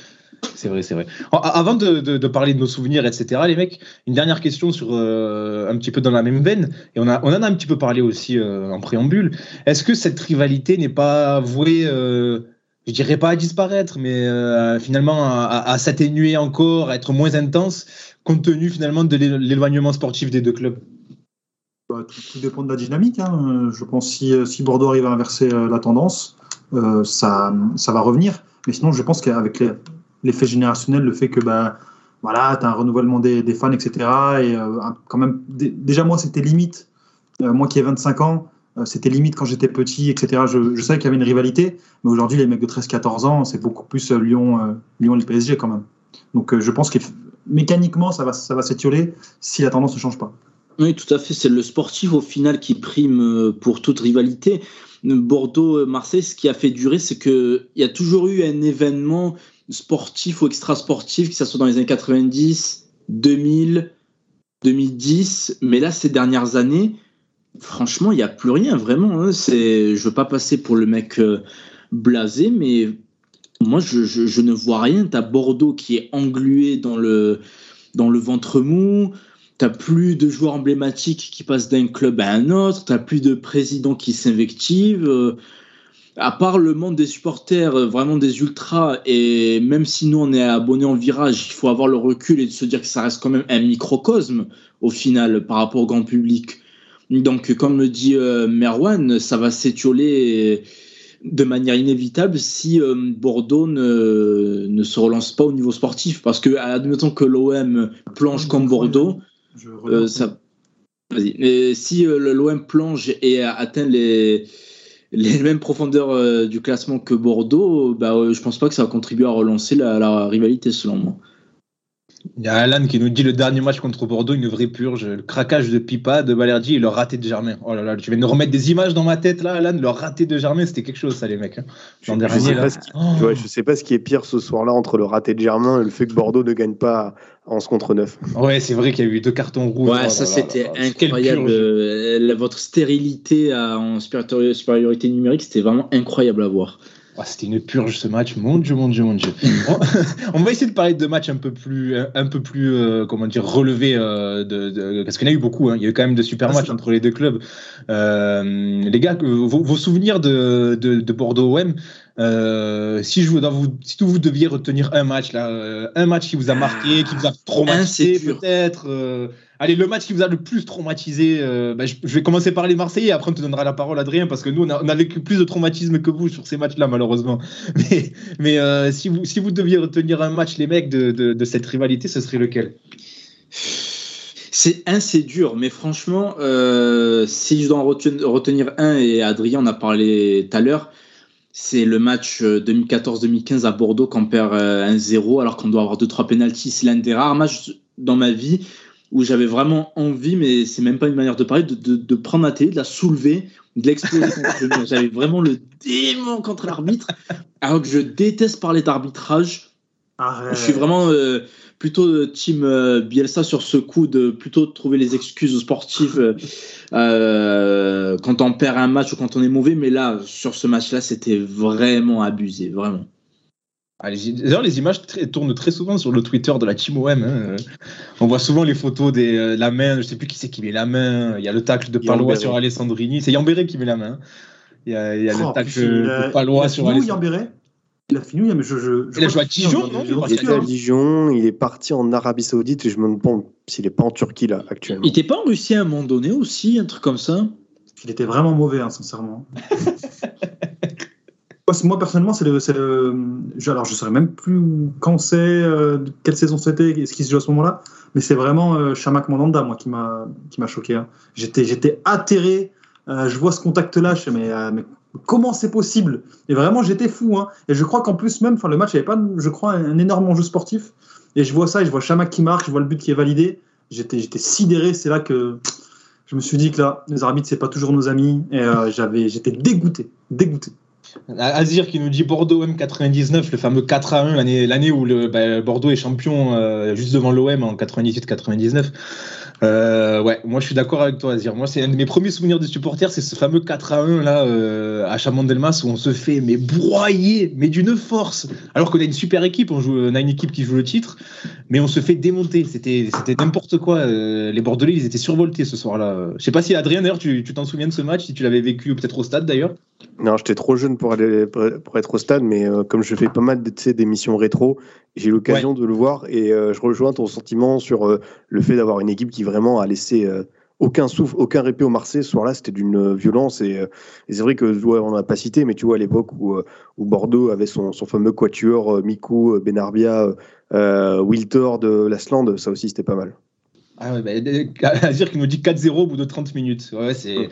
C'est vrai, c'est vrai. Avant de, parler de nos souvenirs, etc., les mecs, une dernière question sur euh, un petit peu dans la même veine, et on, a, on en a un petit peu parlé aussi euh, en préambule. Est-ce que cette rivalité n'est pas vouée, euh, je dirais pas à disparaître, mais euh, finalement à, s'atténuer encore, à être moins intense, compte tenu finalement de l'é- l'éloignement sportif des deux clubs? Bah, tout, tout dépend de la dynamique. hein. Je pense si, euh, si Bordeaux arrive à inverser euh, la tendance, euh, ça, va revenir. Mais sinon, je pense qu'avec l'effet générationnel, le fait que bah, voilà, tu as un renouvellement des, fans, etc. Et quand même, dé- déjà, moi, c'était limite. Moi qui ai 25 ans, c'était limite quand j'étais petit, etc. Je, savais qu'il y avait une rivalité. Mais aujourd'hui, les mecs de 13-14 ans, c'est beaucoup plus Lyon, Lyon et le PSG quand même. Donc, je pense que mécaniquement, ça va, ça va s'étioler si la tendance ne change pas. Oui, tout à fait. C'est le sportif au final qui prime euh, pour toute rivalité. Bordeaux-Marseille, ce qui a fait durer, c'est qu'il y a toujours eu un événement sportif ou extra-sportif, que ce soit dans les années 90, 2000, 2010. Mais là, ces dernières années, franchement, il n'y a plus rien, vraiment. hein. C'est, je veux pas passer pour le mec euh, blasé, mais moi, je ne vois rien. Tu as Bordeaux qui est englué dans le, dans le ventre mou. T'as plus de joueurs emblématiques qui passent d'un club à un autre, t'as plus de présidents qui s'invectivent. euh, à part le monde des supporters, euh, vraiment des ultras, et même si nous on est abonnés en virage, il faut avoir le recul et de se dire que ça reste quand même un microcosme au final par rapport au grand public. Donc, comme le dit euh, Merwan, ça va s'étioler de manière inévitable si euh, Bordeaux ne, ne se relance pas au niveau sportif. Parce que, admettons que l'OM plonge comme Bordeaux, Je euh, ça... Vas-y. Et si euh, l'OM plonge et atteint les, les mêmes profondeurs euh, du classement que Bordeaux, bah, euh, je pense pas que ça va contribuer à relancer la, la rivalité, selon moi. Il y a Alan qui nous dit le dernier match contre Bordeaux, une vraie purge, le craquage de Pipa, de Balerdi et le raté de Germain. Oh là là, tu viens de remettre des images dans ma tête là, Alan, le raté de Germain, c'était quelque chose ça les mecs. hein. Je, dernier, sais ce qui, Oh. sais pas ce qui est pire ce soir-là entre le raté de Germain et le fait que Bordeaux ne gagne pas en 11 contre 9. Ouais, c'est vrai qu'il y a eu deux cartons rouges. Oh Ouais, là ça c'était incroyable. Euh, la- votre stérilité à- en supériori- supériorité numérique, c'était vraiment incroyable à voir. Ah, c'était une purge ce match, mon dieu, mon dieu, mon dieu. on, on va essayer de parler de matchs un peu plus, un peu plus, euh, comment dire, relevés, euh, de, de- parce qu'il y en a eu beaucoup. hein. Il y a eu quand même de super Ah, matchs entre les deux clubs. Euh, les gars, que- vos, vos souvenirs de, de, de Bordeaux OM, euh, si je vous, dans vous, si vous deviez retenir un match là, euh, un match qui vous a marqué, qui vous a traumatisé c'est dur. peut-être. euh, allez, le match qui vous a le plus traumatisé. bah, je, je vais commencer par les Marseillais, après on te donnera la parole, Adrien, parce que nous on a, on a vécu plus de traumatisme que vous sur ces matchs-là, malheureusement. Mais, mais si, vous, si vous deviez retenir un match, les mecs, de, de, de cette rivalité, ce serait lequel? C'est un, c'est dur, mais franchement, si je dois en reten- retenir un, et Adrien en a parlé tout à l'heure, c'est le match euh, 2014-2015 à Bordeaux qu'on perd euh, 1-0 alors qu'on doit avoir 2-3 pénalties. C'est l'un des rares matchs dans ma vie où j'avais vraiment envie, mais c'est même pas une manière de parler, de, de, de prendre ma télé, de la soulever, de l'exploser contre. J'avais vraiment le démon contre l'arbitre, alors que je déteste parler d'arbitrage. Arrête. Je suis vraiment euh, plutôt team euh, Bielsa sur ce coup de plutôt trouver les excuses aux sportifs euh, euh, quand on perd un match ou quand on est mauvais. Mais là, sur ce match-là, c'était vraiment abusé, vraiment. Ah, les- D'ailleurs, les images très- tournent très souvent sur le Twitter de la Team OM. hein. On voit souvent les photos de euh, la main. Je sais plus qui c'est qui met la main. Il y a le tacle de Palois Yambéré. sur Alessandrini. C'est Yambéré qui met la main. Il y a, il y a Oh, le tacle il a- de Palois sur Alessandrini. Il a fini où mais je, je, je Il a crois joué à Dijon, non Il est reçu, Il était à. Dijon, il est parti en Arabie Saoudite et je me demande s'il n'est pas en Turquie là actuellement. Il était pas en Russie à un moment donné aussi, un truc comme ça? Il était vraiment mauvais, hein, sincèrement. Moi, personnellement, c'est le, Alors, je ne saurais même plus quand c'est, euh, quelle saison c'était, ce qui se joue à ce moment-là, mais c'est vraiment euh, Shamak Mandanda, moi, qui m'a, qui m'a choqué. hein. J'étais, j'étais atterré. euh, je vois ce contact-là, je fais, mais, euh, mais comment c'est possible? Et vraiment, j'étais fou. hein. Et je crois qu'en plus, même, le match n'avait pas, je crois, un énorme enjeu sportif. Et je vois ça, et je vois Chamac qui marque, je vois le but qui est validé. J'étais, j'étais sidéré. C'est là que je me suis dit que là, les arbitres, c'est pas toujours nos amis. Et euh, j'avais, j'étais dégoûté, dégoûté. Azir qui nous dit Bordeaux M99, le fameux 4 à 1, l'année, l'année où le, bah, Bordeaux est champion euh, juste devant l'OM en 98-99. Euh, ouais, moi je suis d'accord avec toi, Azir. Moi, c'est un de mes premiers souvenirs de supporters, c'est ce fameux 4 à 1 là euh, à Chamandelmas où on se fait mais broyer, mais d'une force. Alors qu'on a une super équipe, on, joue, on a une équipe qui joue le titre, mais on se fait démonter. C'était, c'était n'importe quoi. Euh, les Bordelais, ils étaient survoltés ce soir-là. Je sais pas si Adrien, d'ailleurs, tu, tu t'en souviens de ce match, si tu l'avais vécu peut-être au stade d'ailleurs. Non, j'étais trop jeune pour aller pour être au stade, mais euh, comme je fais pas mal d'émissions rétro, j'ai eu l'occasion de le voir et euh, je rejoins ton sentiment sur euh, le fait d'avoir une équipe qui vraiment a laissé aucun souffle, aucun répit au Marseille. Ce soir-là, c'était d'une violence et, euh, et c'est vrai que ouais, on n'a pas cité, mais tu vois à l'époque où, où Bordeaux avait son, son fameux quatuor euh, euh, Benarbia, euh, Wiltor de Lasland, ça aussi c'était pas mal. Ah ouais, bah, Azir qui nous dit 4-0 au bout de 30 minutes. Ouais, c'est.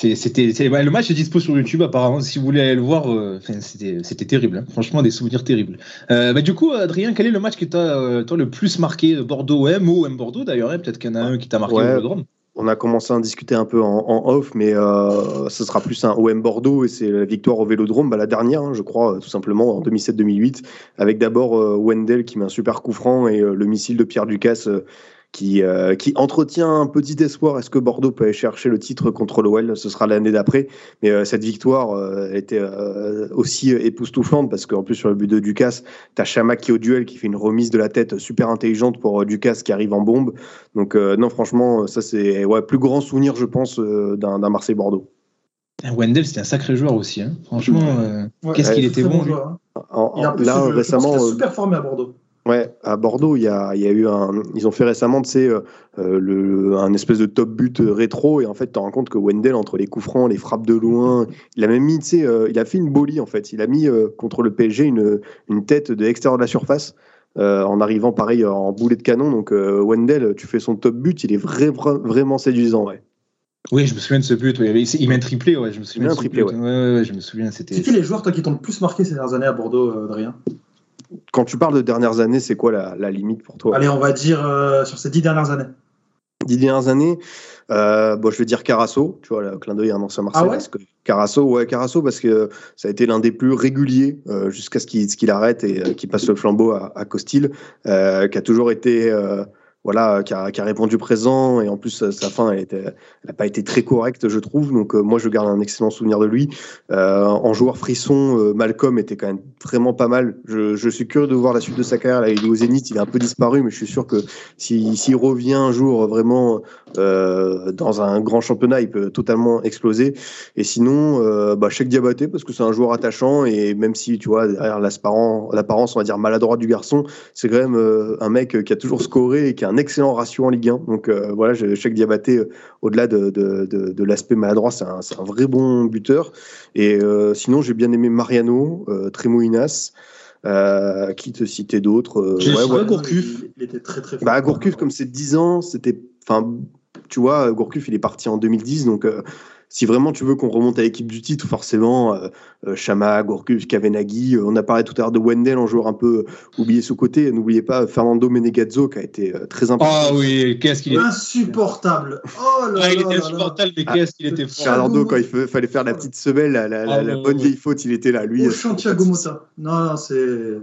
C'était, le match est dispo sur YouTube apparemment. Si vous voulez aller le voir, euh, c'était, terrible. hein. Franchement, des souvenirs terribles. Euh, bah, du coup, Adrien, quel est le match qui t'a euh, le plus marqué Bordeaux-OM ou M Bordeaux d'ailleurs hein Peut-être qu'il y en a un qui t'a marqué Ouais. au Vélodrome. On a commencé à en discuter un peu en, en off, mais euh, ce sera plus un OM Bordeaux et c'est la victoire au Vélodrome, bah, la dernière, hein, je crois, euh, tout simplement en 2007-2008, avec d'abord euh, Wendell qui met un super coup franc et euh, le missile de Pierre Ducasse euh, qui, euh, qui entretient un petit espoir. Est-ce que Bordeaux peut aller chercher le titre contre l'OL Ce sera l'année d'après. Mais euh, cette victoire euh, était euh, aussi époustouflante parce qu'en plus sur le but de Ducasse, t'as Chamac qui est au duel qui fait une remise de la tête super intelligente pour euh, Ducasse qui arrive en bombe. Donc euh, non, franchement, ça c'est ouais, plus grand souvenir, je pense, euh, d'un d'un Marseille-Bordeaux. Wendell, c'était un sacré joueur aussi. hein. Franchement, euh, Ouais, qu'est-ce ouais, qu'il était bon. joueur, hein. En- en là récemment, qu'il a euh, super formé à Bordeaux. Ouais, à Bordeaux, il y a, il y a eu un. Ils ont fait récemment, tu sais, euh, euh, le, un espèce de top but euh, rétro, et en fait, tu te rends compte que Wendell, entre les coups francs, les frappes de loin, il a même mis, tu sais, euh, il a fait une bolie, en fait. Il a mis euh, contre le PSG une, une tête de l'extérieur de la surface. euh, en arrivant pareil en boulet de canon donc euh, Wendell tu fais son top but il est vrai, vra- vraiment séduisant ouais Oui, je me souviens de ce but. ouais. Il, il met un triplé, ouais. Je me souviens met un de ce triplé, ouais. Ouais, ouais, je me souviens. C'était. C'est qui les joueurs toi, qui t'ont le plus marqué ces dernières années à Bordeaux, euh, Adrien? Quand tu parles de dernières années c'est quoi la, la limite pour toi? Allez, on va dire euh, sur ces dix dernières années. dix dernières années, euh, bon, je vais dire Carasso, tu vois, le clin d'œil à un ancien Marseille. Ah ouais? parce que Carasso, ouais, Carasso, parce que ça a été l'un des plus réguliers euh, jusqu'à ce qu'il qu'il arrête et qu'il passe le flambeau à, à Costil, qui a toujours été, voilà, qui a, qui a répondu présent et en plus sa fin, n'a pas été très correcte, je trouve. Donc euh, moi, je garde un excellent souvenir de lui. Euh, en joueur frisson, euh, Malcolm était quand même vraiment pas mal. Je, je suis curieux de voir la suite de sa carrière. Il est au Zénith, il est un peu disparu, mais je suis sûr que s'il revient un jour vraiment dans un grand championnat, il peut totalement exploser. Et sinon, bah, Cheikh Diabaté, parce que c'est un joueur attachant, et même si, tu vois, derrière l'apparence, on va dire, maladroite du garçon, c'est quand même un mec qui a toujours scoré et qui a un excellent ratio en Ligue 1. Donc euh, voilà, je- Cheikh Diabaté, euh, au-delà de, de, de, de l'aspect maladroit, c'est un, c'est un vrai bon buteur. Et euh, sinon, j'ai bien aimé Mariano, euh, Tremouinas, euh, qui te citait d'autres. euh, J'ai ouais, Ouais, Gourcuff. Il, il était très très fort. Bah, Gourcuff, comme c'est 10 ans, c'était. Enfin, tu vois, Gourcuff, il est parti en 2010. Donc, euh, si vraiment tu veux qu'on remonte à l'équipe du titre, forcément, euh, euh, Chama, Gourcuff, Kavenaghi. euh, on a parlé tout à l'heure de Wendell, en joueur un peu euh, oublié sous côté. N'oubliez pas Fernando Menegazzo, qui a été euh, très important. Ah oui, qu'est-ce qu'il est. Insupportable. Oh là Ah, il là était insupportable, mais Ah, qu'est-ce qu'il était fort. Fernando, quand il fa- fallait faire la petite semelle, la, la- la- Ah, la ouais, bonne ouais. vieille faute, il était là. Lui, Au euh, Santiago Mota. Non, non, c'est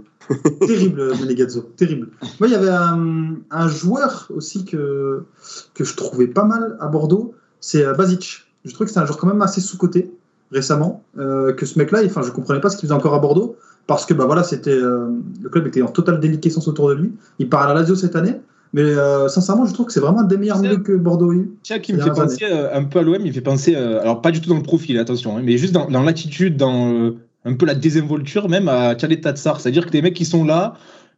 terrible, Menegazzo. Terrible. Moi, il y avait un, un joueur aussi que, que je trouvais pas mal à Bordeaux. C'est euh, Basic. Je trouve que c'est un joueur quand même assez sous-coté récemment. euh, que ce mec-là, enfin, je comprenais pas ce qu'il faisait encore à Bordeaux. Parce que bah voilà, c'était euh, le club était en totale déliquescence autour de lui. Il part à la Lazio cette année, mais euh, sincèrement, je trouve que c'est vraiment un des meilleurs milieux que Bordeaux a eu. Tiens, qui me fait penser un peu à l'OM, il me fait penser, alors pas du tout dans le profil, attention, hein, mais juste dans, dans l'attitude, dans un peu la désinvolture même à Khaled Tatsar. C'est-à-dire que des mecs qui sont là,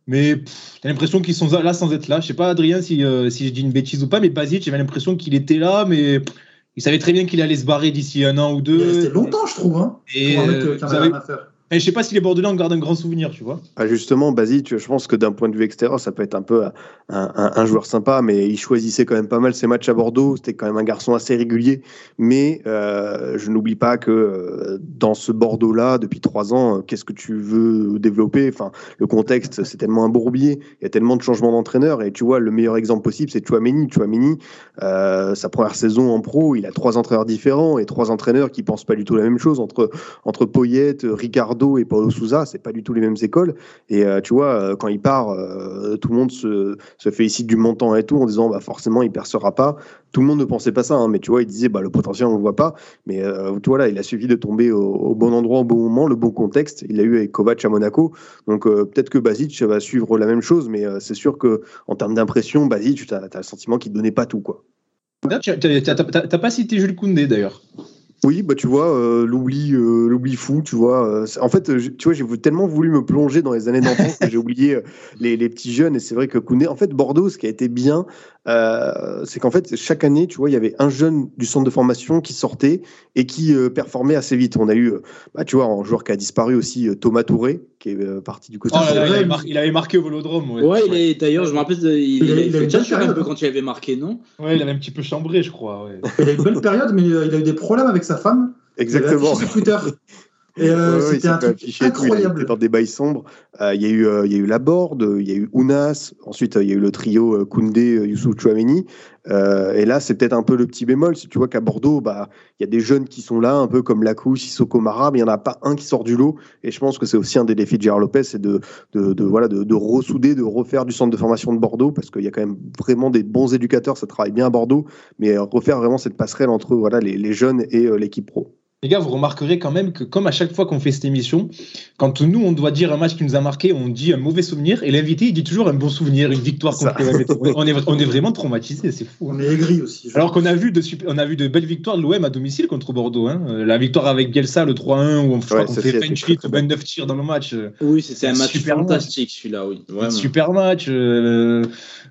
mais t'as l'impression qu'ils sont là sans être là. Je sais pas, Adrien, si, euh, si je dis une bêtise ou pas, mais Basic, j'avais l'impression qu'il était là, mais pff, il savait très bien qu'il allait se barrer d'ici un an ou Il deux. est resté longtemps, je trouve, hein, Et pour un mec euh, qui en vous avait avez- rien à faire. Et je sais pas si les Bordelais en gardent un grand souvenir, tu vois. Ah, justement, Basile, je pense que d'un point de vue extérieur, ça peut être un peu un, joueur sympa, mais il choisissait quand même pas mal ses matchs à Bordeaux. C'était quand même un garçon assez régulier. Mais euh, je n'oublie pas que euh, dans ce Bordeaux-là, depuis trois ans, euh, qu'est-ce que tu veux développer? Enfin, le contexte, c'est tellement un bourbier. Il y a tellement de changements d'entraîneur. Et tu vois, le meilleur exemple possible, c'est Chouameni. Chouameni, euh, sa première saison en pro, il a trois entraîneurs différents et trois entraîneurs qui pensent pas du tout la même chose entre entre Poyet, Ricardo et Paulo Souza. C'est pas du tout les mêmes écoles. Et euh, tu vois, euh, quand il part, euh, tout le monde se, se félicite du montant et tout en disant bah forcément il percera pas. Tout le monde ne pensait pas ça, hein, mais tu vois, il disait bah le potentiel on le voit pas. Mais euh, tu vois là, il a suffi de tomber au, bon endroit au bon moment, le bon contexte. Il l'a eu avec Kovac à Monaco. Donc peut-être que Basic va suivre la même chose, mais c'est sûr que en termes d'impression, Basic, tu as, le sentiment qu'il donnait pas tout quoi. T'as pas cité Jules Koundé d'ailleurs. Oui, bah tu vois, euh, l'oubli, euh, l'oubli fou, tu vois. euh, en fait, tu vois, j'ai tellement voulu me plonger dans les années d'enfance que j'ai oublié les, les petits jeunes. Et c'est vrai que Koundé, en fait, Bordeaux, ce qui a été bien, euh, c'est qu'en fait, chaque année, tu vois, il y avait un jeune du centre de formation qui sortait et qui euh, performait assez vite. On a eu, bah, tu vois, un joueur qui a disparu aussi, Thomas Touré, qui est euh, parti du côté. Oh là là, vrai, il, avait il- mar- il avait marqué au Vélodrome. Ouais, Ouais, il est d'ailleurs, je me rappelle, il, Il a- il, il a fait une déjà belle cher un peu quand il avait marqué, non? Ouais, il avait un petit peu chambré, je crois. ouais. Il a eu une belle période, mais il a eu des problèmes avec sa femme. Exactement. Sur Twitter. Et euh, Ouais, c'était un truc incroyable. dans des bails sombres. Euh, Il y a eu, euh, y a eu Laborde, il y a eu Ounas, ensuite euh, il y a eu le trio euh, Koundé, Youssouf Chouameni. Et là, c'est peut-être un peu le petit bémol. Si tu vois qu'à Bordeaux, bah, il y a des jeunes qui sont là, un peu comme Lacou, Sissoko Mara, mais il n'y en a pas un qui sort du lot. Et je pense que c'est aussi un des défis de Gérard Lopez, c'est de, de, de, voilà, de, de ressouder, de refaire du centre de formation de Bordeaux, parce qu'il y a quand même vraiment des bons éducateurs, ça travaille bien à Bordeaux, mais refaire vraiment cette passerelle entre voilà, les, les jeunes et l'équipe pro. Les gars, vous remarquerez quand même que, comme à chaque fois qu'on fait cette émission, quand nous, on doit dire un match qui nous a marqué, on dit un mauvais souvenir, et l'invité, il dit toujours un bon souvenir, une victoire contre l'OM. On est, on est vraiment traumatisé, c'est fou. hein. On est aigri aussi. Alors qu'on a vu de super- on a vu de belles victoires de l'OM à domicile contre Bordeaux. hein. Euh, La victoire avec Bielsa, le 3-1, où on, Ouais, fait c'est- 28 c'est très, ou très 29 tirs dans le match. Euh, Oui, c'était un Un match super fantastique celui-là, oui. Vraiment. Super match. euh,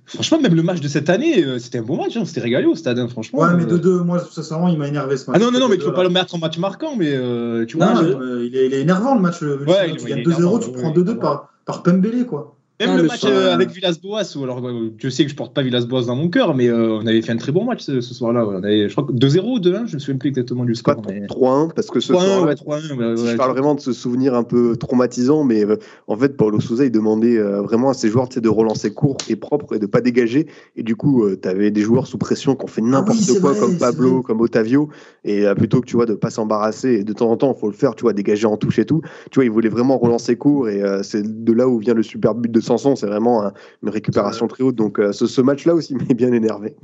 Franchement, même le match de cette année, euh, c'était un bon match. hein. C'était régalé au stade, hein, franchement. Ouais, mais Euh, 2-2, moi, sincèrement, il m'a énervé ce match. Ah non, non, non, mais tu peux 2-2, pas le mettre en match marquant, mais euh, tu Non, vois. je- il, est, énervant le match. Le, Ouais, tu il- gagnes il est 2-0, énervant, tu prends oui, 2-2 énervant. par, par Pembele, quoi. Même Ah, le le match soir, euh, avec Villas-Boas, ou alors je sais que je porte pas Villas-Boas dans mon cœur, mais euh, on avait fait un très bon match ce, ce soir-là. ouais. On avait, je crois que 2-0 ou 2-1, je me souviens plus exactement du score. mais- 3-1, parce que ce 3-1, soir ouais, 3-1. ouais, Si ouais, je parle vraiment de ce souvenir un peu traumatisant, mais euh, en fait, Paulo Souza, il demandait euh, vraiment à ses joueurs de relancer court et propre et de pas dégager. Et du coup, tu avais des joueurs sous pression qui ont fait n'importe oui, c'est quoi, vrai, comme Pablo, vrai. comme Otavio. Et euh, plutôt que tu vois, de pas s'embarrasser, et de temps en temps, il faut le faire, tu vois, dégager en touche et tout. Tu vois, il voulait vraiment relancer court. Et euh, c'est de là où vient le super but de Sanson. C'est vraiment un- une récupération très haute. Donc, euh, ce, ce match-là aussi m'a bien énervé.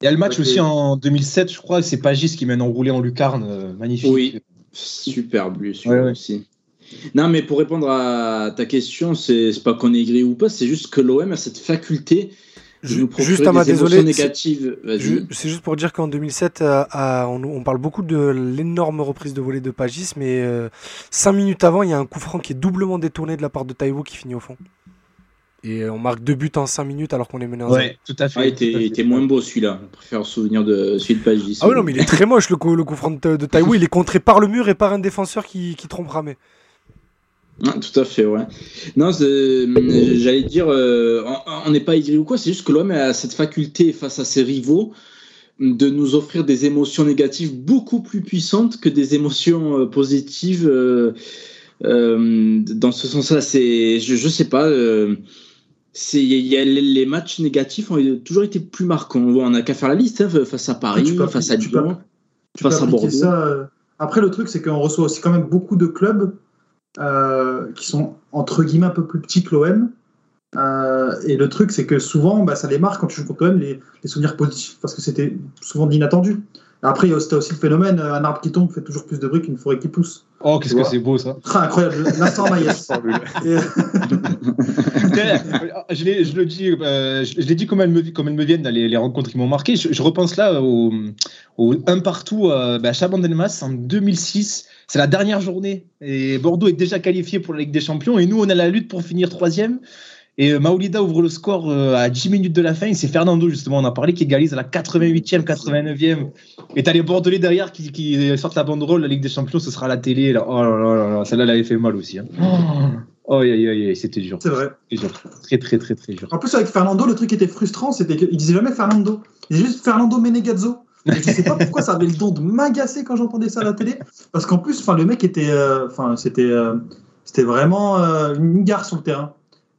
Il y a le match aussi en 2007, je crois, c'est Pagis qui mène enroulé en lucarne, euh, magnifique. Oui. Super but celui-là Ouais, ouais. aussi. Non, mais pour répondre à ta question, c'est pas qu'on est aigri ou pas, c'est juste que l'OM a cette faculté de nous Juste à ma des désolé, c'est- négatives. C'est juste pour dire qu'en 2007, euh, à- on, on parle beaucoup de l'énorme reprise de volée de Pagis, mais 5 minutes avant, il y a un coup franc qui est doublement détourné de la part de Taïwo qui finit au fond. Et euh, on marque deux buts en 5 minutes alors qu'on est mené en Ouais, tout à fait. Ah, il était, moins beau celui-là. Je préfère souvenir de celui de Pagis. Ah oui, non, mais il est très moche le coup, le coup franc de, de Taïwo. Il est contré par le mur et par un défenseur qui, qui trompe Ramé. Ah, tout à fait, ouais. Non, c'est- j'allais dire, euh, on- on n'est pas aigri ou quoi, c'est juste que l'homme a cette faculté face à ses rivaux de nous offrir des émotions négatives beaucoup plus puissantes que des émotions euh, positives. euh, euh, dans ce sens-là, c'est, je, je sais pas. C'est, il y a, les- les matchs négatifs ont toujours été plus marquants. On n'a qu'à faire la liste hein, face à Paris, tu peux face à appliquer- tu peux- Lyon, face à Bordeaux. ça. euh, Après, le truc, c'est qu'on reçoit aussi quand même beaucoup de clubs euh, qui sont entre guillemets un peu plus petits que l'OM. Euh, et le truc, c'est que souvent, bah, ça les marque quand tu joues contre l'OM, les, les souvenirs positifs, parce que c'était souvent d'inattendu. Après, il y a aussi, le phénomène un arbre qui tombe fait toujours plus de bruit qu'une forêt qui pousse. Oh, qu'est-ce que c'est beau ça. Ah, incroyable, l'instant Maïs. Et- je, l'ai- je le dis, euh, je, je l'ai dit comme elles me, comme elles me viennent, là, les, les rencontres qui m'ont marqué. Je, je repense là au, au un partout euh, bah, à Chabandelmas en 2006. C'est la dernière journée et Bordeaux est déjà qualifié pour la Ligue des Champions et nous on a la lutte pour finir troisième. Et euh, Maolida ouvre le score euh, à 10 minutes de la fin. Et c'est Fernando, justement, on a parlé, qui égalise à la 88e, 89e. Et t'as les Bordelais derrière qui, qui sortent la banderole, la Ligue des Champions, ce sera à la télé. Là. Oh là là là là, celle-là, elle avait fait mal aussi. Hein. Oh, aïe, c'était dur. C'est vrai. Dur. Très, très, très, très dur. En plus, avec Fernando, le truc qui était frustrant, c'était qu'il disait jamais Fernando. Il disait juste Fernando Menegazzo. Et je sais pas pourquoi ça avait le don de m'agacer quand j'entendais ça à la télé. Parce qu'en plus, le mec était. euh, Enfin, c'était. euh, c'était vraiment euh, une gare sur le terrain.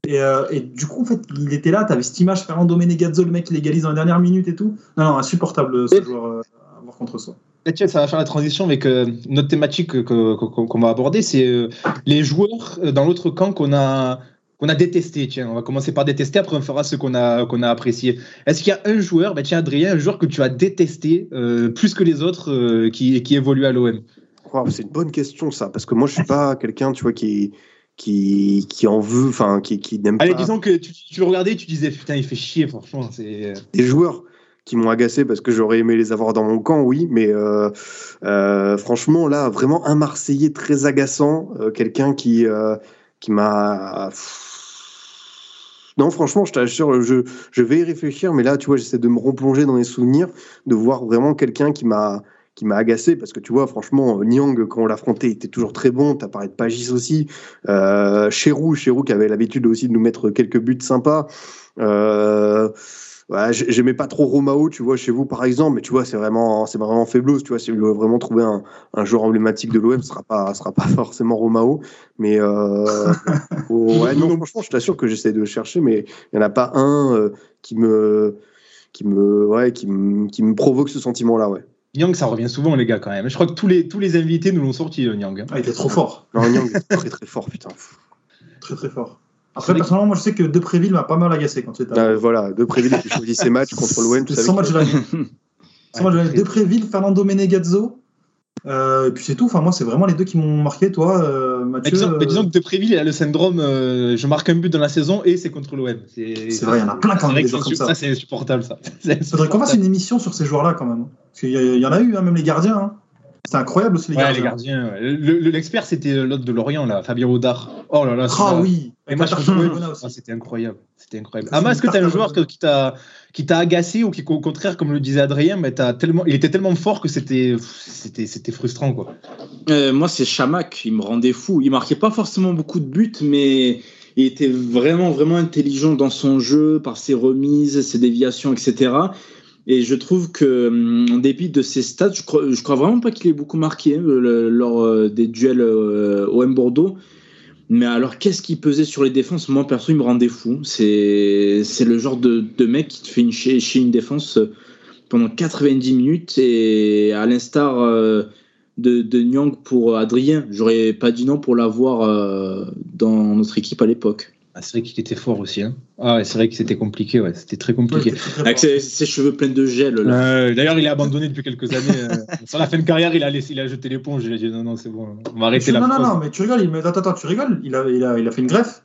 Et, et du coup, en fait, il était là, t'avais cette image Fernando Menegazzo, le mec qui légalise dans les dernières minutes et tout. Non, non, insupportable ce joueur à avoir contre soi. Tiens, ça va faire la transition avec euh, autre thématique que- que- qu'on va aborder, c'est euh, les joueurs euh, dans l'autre camp qu'on a qu'on a détesté. Tiens, on va commencer par détester, après on fera ce qu'on a qu'on a apprécié. Est-ce qu'il y a un joueur, ben tiens Adrien, un joueur que tu as détesté euh, plus que les autres qui qui évolue à l'OM c'est une bonne question ça, parce que moi je suis pas quelqu'un, tu vois, qui qui qui en veut, enfin qui qui n'aime Allez, pas disons que tu, tu le regardais, et tu disais putain, il fait chier, franchement. Des joueurs qui m'ont agacé parce que j'aurais aimé les avoir dans mon camp, oui, mais euh, euh, franchement là, vraiment un Marseillais très agaçant, euh, quelqu'un qui qui m'a non, franchement, je t'assure, je, je vais y réfléchir, mais là, tu vois, j'essaie de me replonger dans les souvenirs, de voir vraiment quelqu'un qui m'a qui m'a agacé parce que tu vois franchement Niang quand on l'affrontait était toujours très bon t'as parlé de Pagis aussi euh, Cherou qui avait l'habitude aussi de nous mettre quelques buts sympas j'aimais pas trop Romao tu vois chez vous par exemple mais tu vois c'est vraiment c'est vraiment faiblos tu vois si vous voulez vraiment trouver un, un joueur emblématique de l'OM ce sera pas ce sera pas forcément Romao mais euh, oh, ouais non franchement je t'assure que j'essaie de chercher mais il y en a pas un euh, qui me qui me ouais qui me qui me provoque ce sentiment là ouais Nyang, ça revient souvent les gars quand même. Je crois que tous les tous les invités nous l'ont sorti le Nyang. hein. Ah, il était trop fort. non Niang est très très fort putain Très, très fort. Après, personnellement, moi, je sais que Depréville m'a pas mal agacé quand c'était. Euh, voilà, de Préville qui choisit ses matchs contre l'OM. savais 100 matchs que- de l'année. 100 matchs de l'année. Depréville, Fernando Menegazzo. Euh, et puis c'est tout. Enfin, moi, c'est vraiment les deux qui m'ont marqué. Toi, euh, Mais Mathieu. disons, mais euh, disons que De Préville, il a le syndrome euh, je marque un but dans la saison et c'est contre l'OM. C'est C'est vrai, il y en a plein C'est des que joueurs c'est comme ça. ça, c'est insupportable ça. C'est Il faudrait qu'on fasse une émission sur ces joueurs-là quand même. Parce qu'il y, en a eu, hein, même les gardiens. hein. C'était incroyable aussi les Ouais, gardiens. les gardiens. ouais. Le- le- L'expert, c'était l'autre de Lorient, là, Fabien Audard. Oh là là. Ah oui. Au. Ah, c'était incroyable. C'était incroyable. Ama, c'est est-ce que tu as un joueur au que- qui t'a qui t'a agacé ou qui, au contraire, comme le disait Adrien, mais t'as tellement, il était tellement fort que c'était c'était c'était frustrant quoi. Euh, moi, c'est Chamac. Il me rendait fou. Il marquait pas forcément beaucoup de buts, mais il était vraiment, vraiment intelligent dans son jeu, par ses remises, ses déviations, etc. Et je trouve que, hum, en dépit de ses stats, je crois, je crois vraiment pas qu'il ait beaucoup marqué hein, le- lors euh, des duels euh, OM Bordeaux. Mais alors, qu'est-ce qui pesait sur les défenses? Moi, perso, il me rendait fou. C'est le genre de, de mec qui te fait une, chez, une défense euh, pendant 90 minutes. Et à l'instar euh, de, de Nyang pour Adrien, j'aurais pas dit non pour l'avoir euh, dans notre équipe à l'époque. Ah, c'est vrai qu'il était fort aussi. Hein. Ah ouais, c'est vrai que c'était compliqué. Ouais, c'était très compliqué. il très, Avec fort. ses, ses cheveux pleins de gel. Euh, D'ailleurs, il a abandonné depuis quelques années. euh, sur la fin de carrière, il a laissé, il a jeté l'éponge. Il a dit non, non, c'est bon, on va arrêter la non, non, non, mais tu rigoles. Il... mais Attends, attends, tu rigoles. Il a, il a, il a fait une greffe.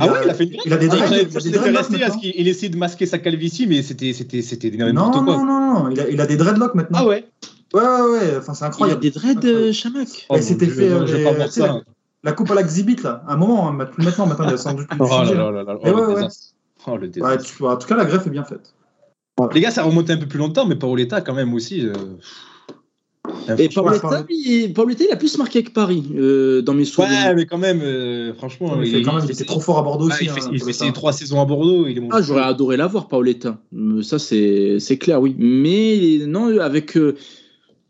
Ah ouais, il a fait une greffe. Il a des Ah, il a dreadlocks maintenant. qu'il il essayait de masquer sa calvitie, mais c'était c'était c'était Non, n'importe non, quoi. non, non, il a, il a des dreadlocks maintenant. Ah ouais. Ouais, ouais, ouais. Enfin, c'est Il a incroyable. des dreads, euh, Chamac. Oh, Et c'était fait, euh, je pas ça. La coupe à l'exhibit, là. À un moment, hein, maintenant, maintenant, il a sans doute Oh changé, là là là Oh, ouais, le ouais. désastre. Oh, le Ouais, en tout cas, la greffe est bien faite. Les gars, ça remonte un peu plus longtemps, mais Paoletta, quand même aussi. euh, Et Paoletta, Paoletta, il a plus marqué que Paris euh, dans mes souvenirs. Ouais, mais quand même, euh, franchement, il, fait quand même, il était trop fort à Bordeaux Ouais, aussi. il fait, hein, il fait ses trois saisons à Bordeaux. Il est Ah, j'aurais adoré l'avoir, Paoletta. Euh, Ça, c'est c'est clair, oui. Mais non, avec.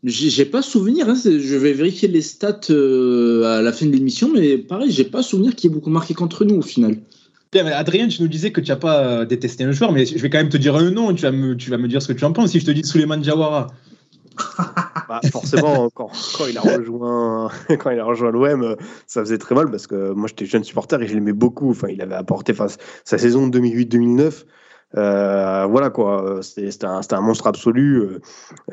J'ai pas souvenir, hein, je vais vérifier les stats euh, à la fin de l'émission, mais pareil, j'ai pas souvenir qu'il ait beaucoup marqué contre nous au final. Bien, mais Adrien, tu nous disais que tu n'as pas euh, détesté un joueur, mais je vais quand même te dire un nom et tu vas me, tu vas me dire ce que tu en penses. Si je te dis Souleymane Diawara, Bah, forcément, quand, quand il a rejoint, quand il a rejoint l'OM, euh, ça faisait très mal parce que moi j'étais jeune supporter et je l'aimais beaucoup. Enfin, il avait apporté, enfin, sa saison 2008-2009, Euh, voilà quoi, c'était un, un, monstre absolu. Euh,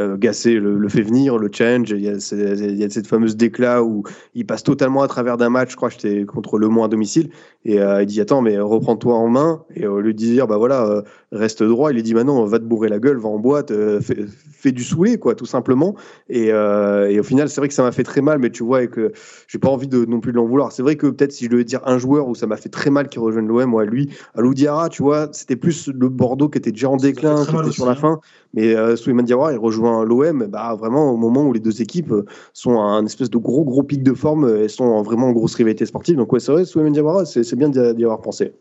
euh, Gassé le, fait venir, le change. Il y, a, il y a cette fameuse déclat où il passe totalement à travers d'un match. Je crois que j'étais contre Le Mans à domicile. Et il dit Attends, mais reprends-toi en main. Et au lieu de dire Bah voilà, reste droit, il lui dit Maintenant, va te bourrer la gueule, va en boîte, fais, fais, du saoulé, quoi, tout simplement. Et, et au final, c'est vrai que ça m'a fait très mal, mais tu vois, et que j'ai pas envie de, non plus de l'en vouloir. C'est vrai que peut-être si je devais dire un joueur où ça m'a fait très mal qu'il rejoigne l'OM, moi, lui, à Loudiara, tu vois, c'était plus le Bordeaux qui était déjà en déclin, qui était sur la hein. fin. Mais euh, Souleymane Diawara, il rejoint l'OM bah, vraiment au moment où les deux équipes euh, sont à un espèce de gros, gros pic de forme et sont vraiment en grosse rivalité sportive. Donc, ouais, c'est vrai, Souleymane Diawara, c'est bien d'y avoir pensé.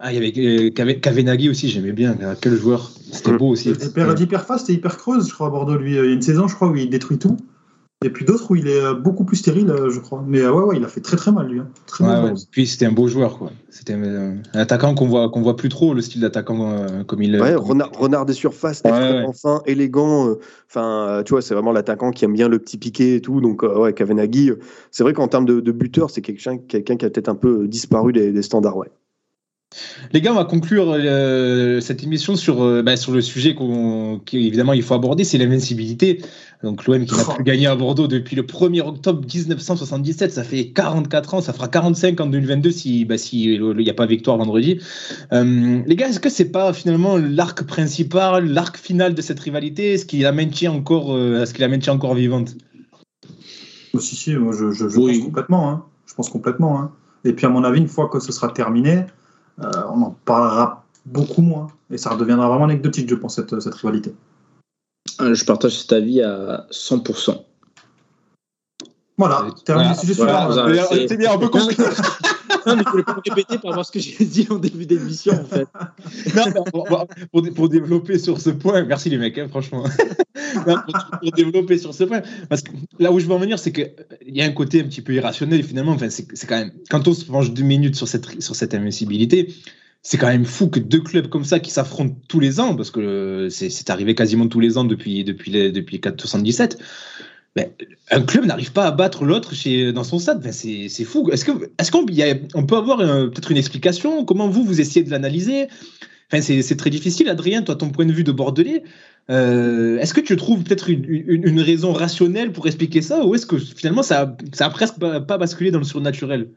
Ah, il y avait euh, Kavenagi aussi, j'aimais bien. Quel joueur C'était beau aussi. Il était hyper fast et hyper creuse, je crois, à Bordeaux. Lui, il y a une saison, je crois, où il détruit tout. Et puis d'autres où il est euh, beaucoup plus stérile, euh, je crois. Mais euh, ouais, ouais, il a fait très très mal lui. Hein. Très ouais, Puis c'était un beau joueur, quoi. C'était un attaquant qu'on voit qu'on voit plus trop le style d'attaquant comme il. Ouais, renard, renard, des surfaces, enfin élégant. Enfin, tu vois, c'est vraiment l'attaquant qui aime bien le petit piqué et tout. Donc ouais, Kavenaghi, c'est vrai qu'en termes de, de, buteur, c'est quelqu'un quelqu'un qui a peut-être un peu disparu des, des standards, ouais. Les gars, on va conclure euh, cette émission sur, euh, bah, sur le sujet qu'évidemment il faut aborder, c'est l'invincibilité. Donc l'OM qui n'a plus gagné à Bordeaux depuis le 1er octobre 1977, ça fait 44 ans, ça fera 45 en 2022 si bah, si il n'y a pas victoire vendredi. Euh, les gars, est-ce que c'est pas finalement l'arc principal, l'arc final de cette rivalité Est-ce qu'il la maintient encore, qu'il la maintient encore vivante? Si si, moi je, je, pense complètement. Hein. Je pense complètement. Hein. Et puis à mon avis, une fois que ce sera terminé, euh, on en parlera beaucoup moins. Et ça redeviendra vraiment anecdotique, je pense, cette, cette rivalité. Euh, je partage cet avis à 100%. Voilà, terminé le sujet C'est bien, un peu compliqué. non, mais je voulais pas répéter par rapport à ce que j'ai dit en début d'émission, en fait. non, pour, pour, développer sur ce point, merci les mecs, hein, franchement. pour, développer sur ce point, parce que là où je veux en venir, c'est qu'il y a un côté un petit peu irrationnel, finalement. Enfin, c'est quand même, quand on se penche deux minutes sur cette, sur cette invincibilité, c'est quand même fou que deux clubs comme ça qui s'affrontent tous les ans, parce que c'est arrivé quasiment tous les ans depuis, depuis, les, depuis 77 un club n'arrive pas à battre l'autre dans son stade. Ben, c'est fou. Est-ce qu'on est peut avoir peut-être une explication? Comment vous, vous essayez de l'analyser? Enfin, C'est très difficile, Adrien, toi, ton point de vue de Bordelais. Euh, est-ce que tu trouves peut-être une, une, raison rationnelle pour expliquer ça? Ou est-ce que finalement ça, ça a presque pas, pas basculé dans le surnaturel?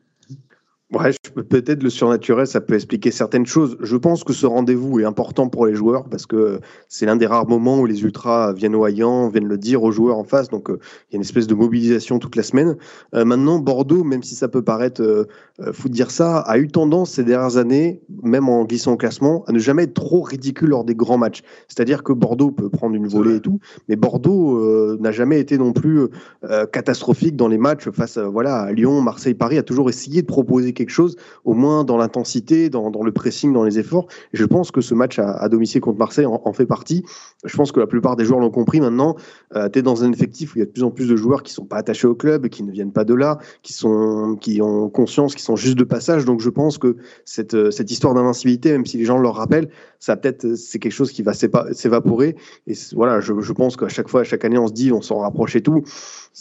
Ouais, peut-être le surnaturel, ça peut expliquer certaines choses. Je pense que ce rendez-vous est important pour les joueurs parce que c'est l'un des rares moments où les ultras viennent au haillant, viennent le dire aux joueurs en face. Donc, euh, il y a une espèce de mobilisation toute la semaine. Euh, maintenant, Bordeaux, même si ça peut paraître euh, fou de dire ça, a eu tendance ces dernières années, même en glissant au classement, à ne jamais être trop ridicule lors des grands matchs. C'est-à-dire que Bordeaux peut prendre une volée et tout, mais Bordeaux n'a jamais été non plus catastrophique dans les matchs face voilà, à Lyon, Marseille, Paris, a toujours essayé de proposer quelque chose, au moins dans l'intensité, dans, le pressing, dans les efforts. je pense que ce match à, domicile contre Marseille en, fait partie. Je pense que la plupart des joueurs l'ont compris maintenant. Euh, tu es dans un effectif où il y a de plus en plus de joueurs qui sont pas attachés au club, qui ne viennent pas de là, qui, sont, qui ont conscience, qui sont juste de passage. Donc je pense que cette, euh, cette histoire d'invincibilité, même si les gens le rappellent, ça peut-être c'est quelque chose qui va s'évaporer. Et voilà, je, je pense qu'à chaque fois, à chaque année, on se dit, on s'en rapproche et tout.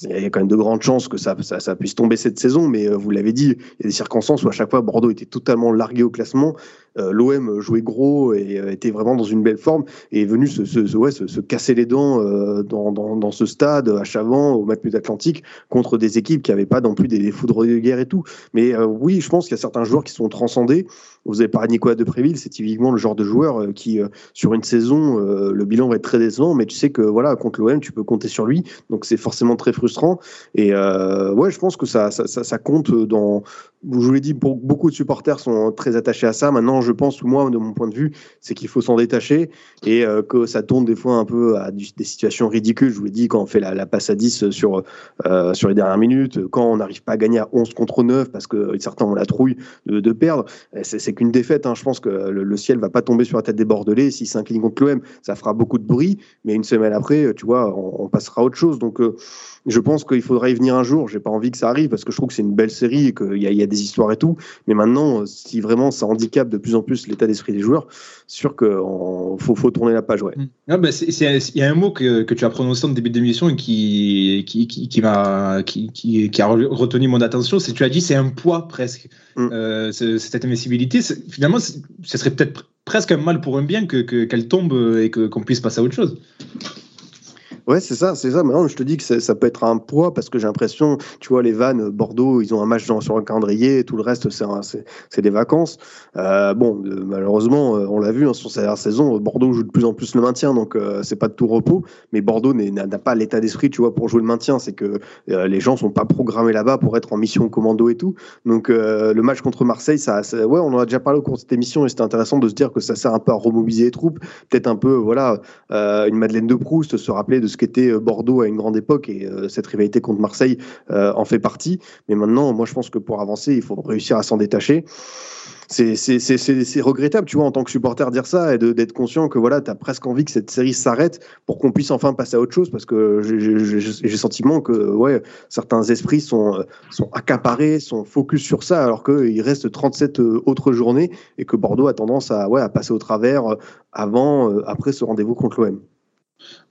Il y a quand même de grandes chances que ça, puisse tomber cette saison, mais euh, vous l'avez dit, il y a des circonstances où à chaque fois Bordeaux était totalement largué au classement. Euh, L'OM jouait gros et euh, était vraiment dans une belle forme et est venu se, ouais, se, casser les dents dans, dans, dans, ce stade à Chavant, au Matmut Atlantique, contre des équipes qui n'avaient pas non plus des, foudres de guerre et tout. Mais oui, je pense qu'il y a certains joueurs qui sont transcendés. Vous avez parlé de Nicolas Depréville, c'est typiquement le genre de joueur qui, sur une saison, le bilan va être très décevant, mais tu sais que voilà, contre l'OM, tu peux compter sur lui. Donc c'est forcément très frustrant. Et euh, ouais, je pense que ça, ça, ça, compte dans. Je vous l'ai dit, beaucoup de supporters sont très attachés à ça. Maintenant, je pense, moi, de mon point de vue, c'est qu'il faut s'en détacher et euh, que ça tourne des fois un peu à des situations ridicules. Je vous l'ai dit, quand on fait la, passe à 10 sur, euh, sur les dernières minutes, quand on n'arrive pas à gagner à 11 contre 9 parce que certains ont la trouille de, perdre, c'est qu'une défaite. Hein. Je pense que le, le, ciel va pas tomber sur la tête des Bordelais. S'ils s'inclinent contre l'OM, ça fera beaucoup de bruit. Mais une semaine après, tu vois, on, on passera à autre chose. Donc, je pense qu'il faudra y venir un jour. J'ai pas envie que ça arrive parce que je trouve que c'est une belle série et qu'il y, y, a des histoires et tout. Mais maintenant, si vraiment ça handicape de plus en plus l'état d'esprit des joueurs, sûr qu'il faut, faut, tourner la page. Ouais. Mm. Ah bah il y a un mot que, que tu as prononcé en début d'émission et qui, qui, qui, qui m'a qui, qui, a retenu mon attention. C'est tu as dit c'est un poids presque. Mm. Euh, cette invincibilité, finalement, ce serait peut-être presque un mal pour un bien que qu'elle tombe et que qu'on puisse passer à autre chose. Ouais, c'est ça, c'est ça. Maintenant, je te dis que ça peut être un poids parce que j'ai l'impression, tu vois, les vannes, Bordeaux, ils ont un match sur un calendrier, tout le reste, c'est des vacances. Euh, bon, malheureusement, euh, on l'a vu hein, sur cette saison, Bordeaux joue de plus en plus le maintien, donc euh, c'est pas de tout repos. Mais Bordeaux n'a pas l'état d'esprit, tu vois, pour jouer le maintien. C'est que les gens sont pas programmés là-bas pour être en mission commando et tout. Donc le match contre Marseille, ça, ouais, on en a déjà parlé au cours de cette émission et c'était intéressant de se dire que ça sert un peu à remobiliser les troupes, peut-être un peu, voilà, une Madeleine de Proust, se rappeler de ce qu'était euh, Bordeaux à une grande époque et euh, cette rivalité contre Marseille euh, en fait partie. Mais maintenant, moi, je pense que pour avancer, il faut réussir à s'en détacher c'est regrettable, tu vois, en tant que supporter, dire ça et d'être conscient que voilà, tu as presque envie que cette série s'arrête pour qu'on puisse enfin passer à autre chose parce que j'ai le sentiment que ouais, certains esprits sont, sont accaparés, sont focus sur ça alors qu'il reste 37 autres journées et que Bordeaux a tendance à, ouais, à passer au travers avant, après ce rendez-vous contre l'OM.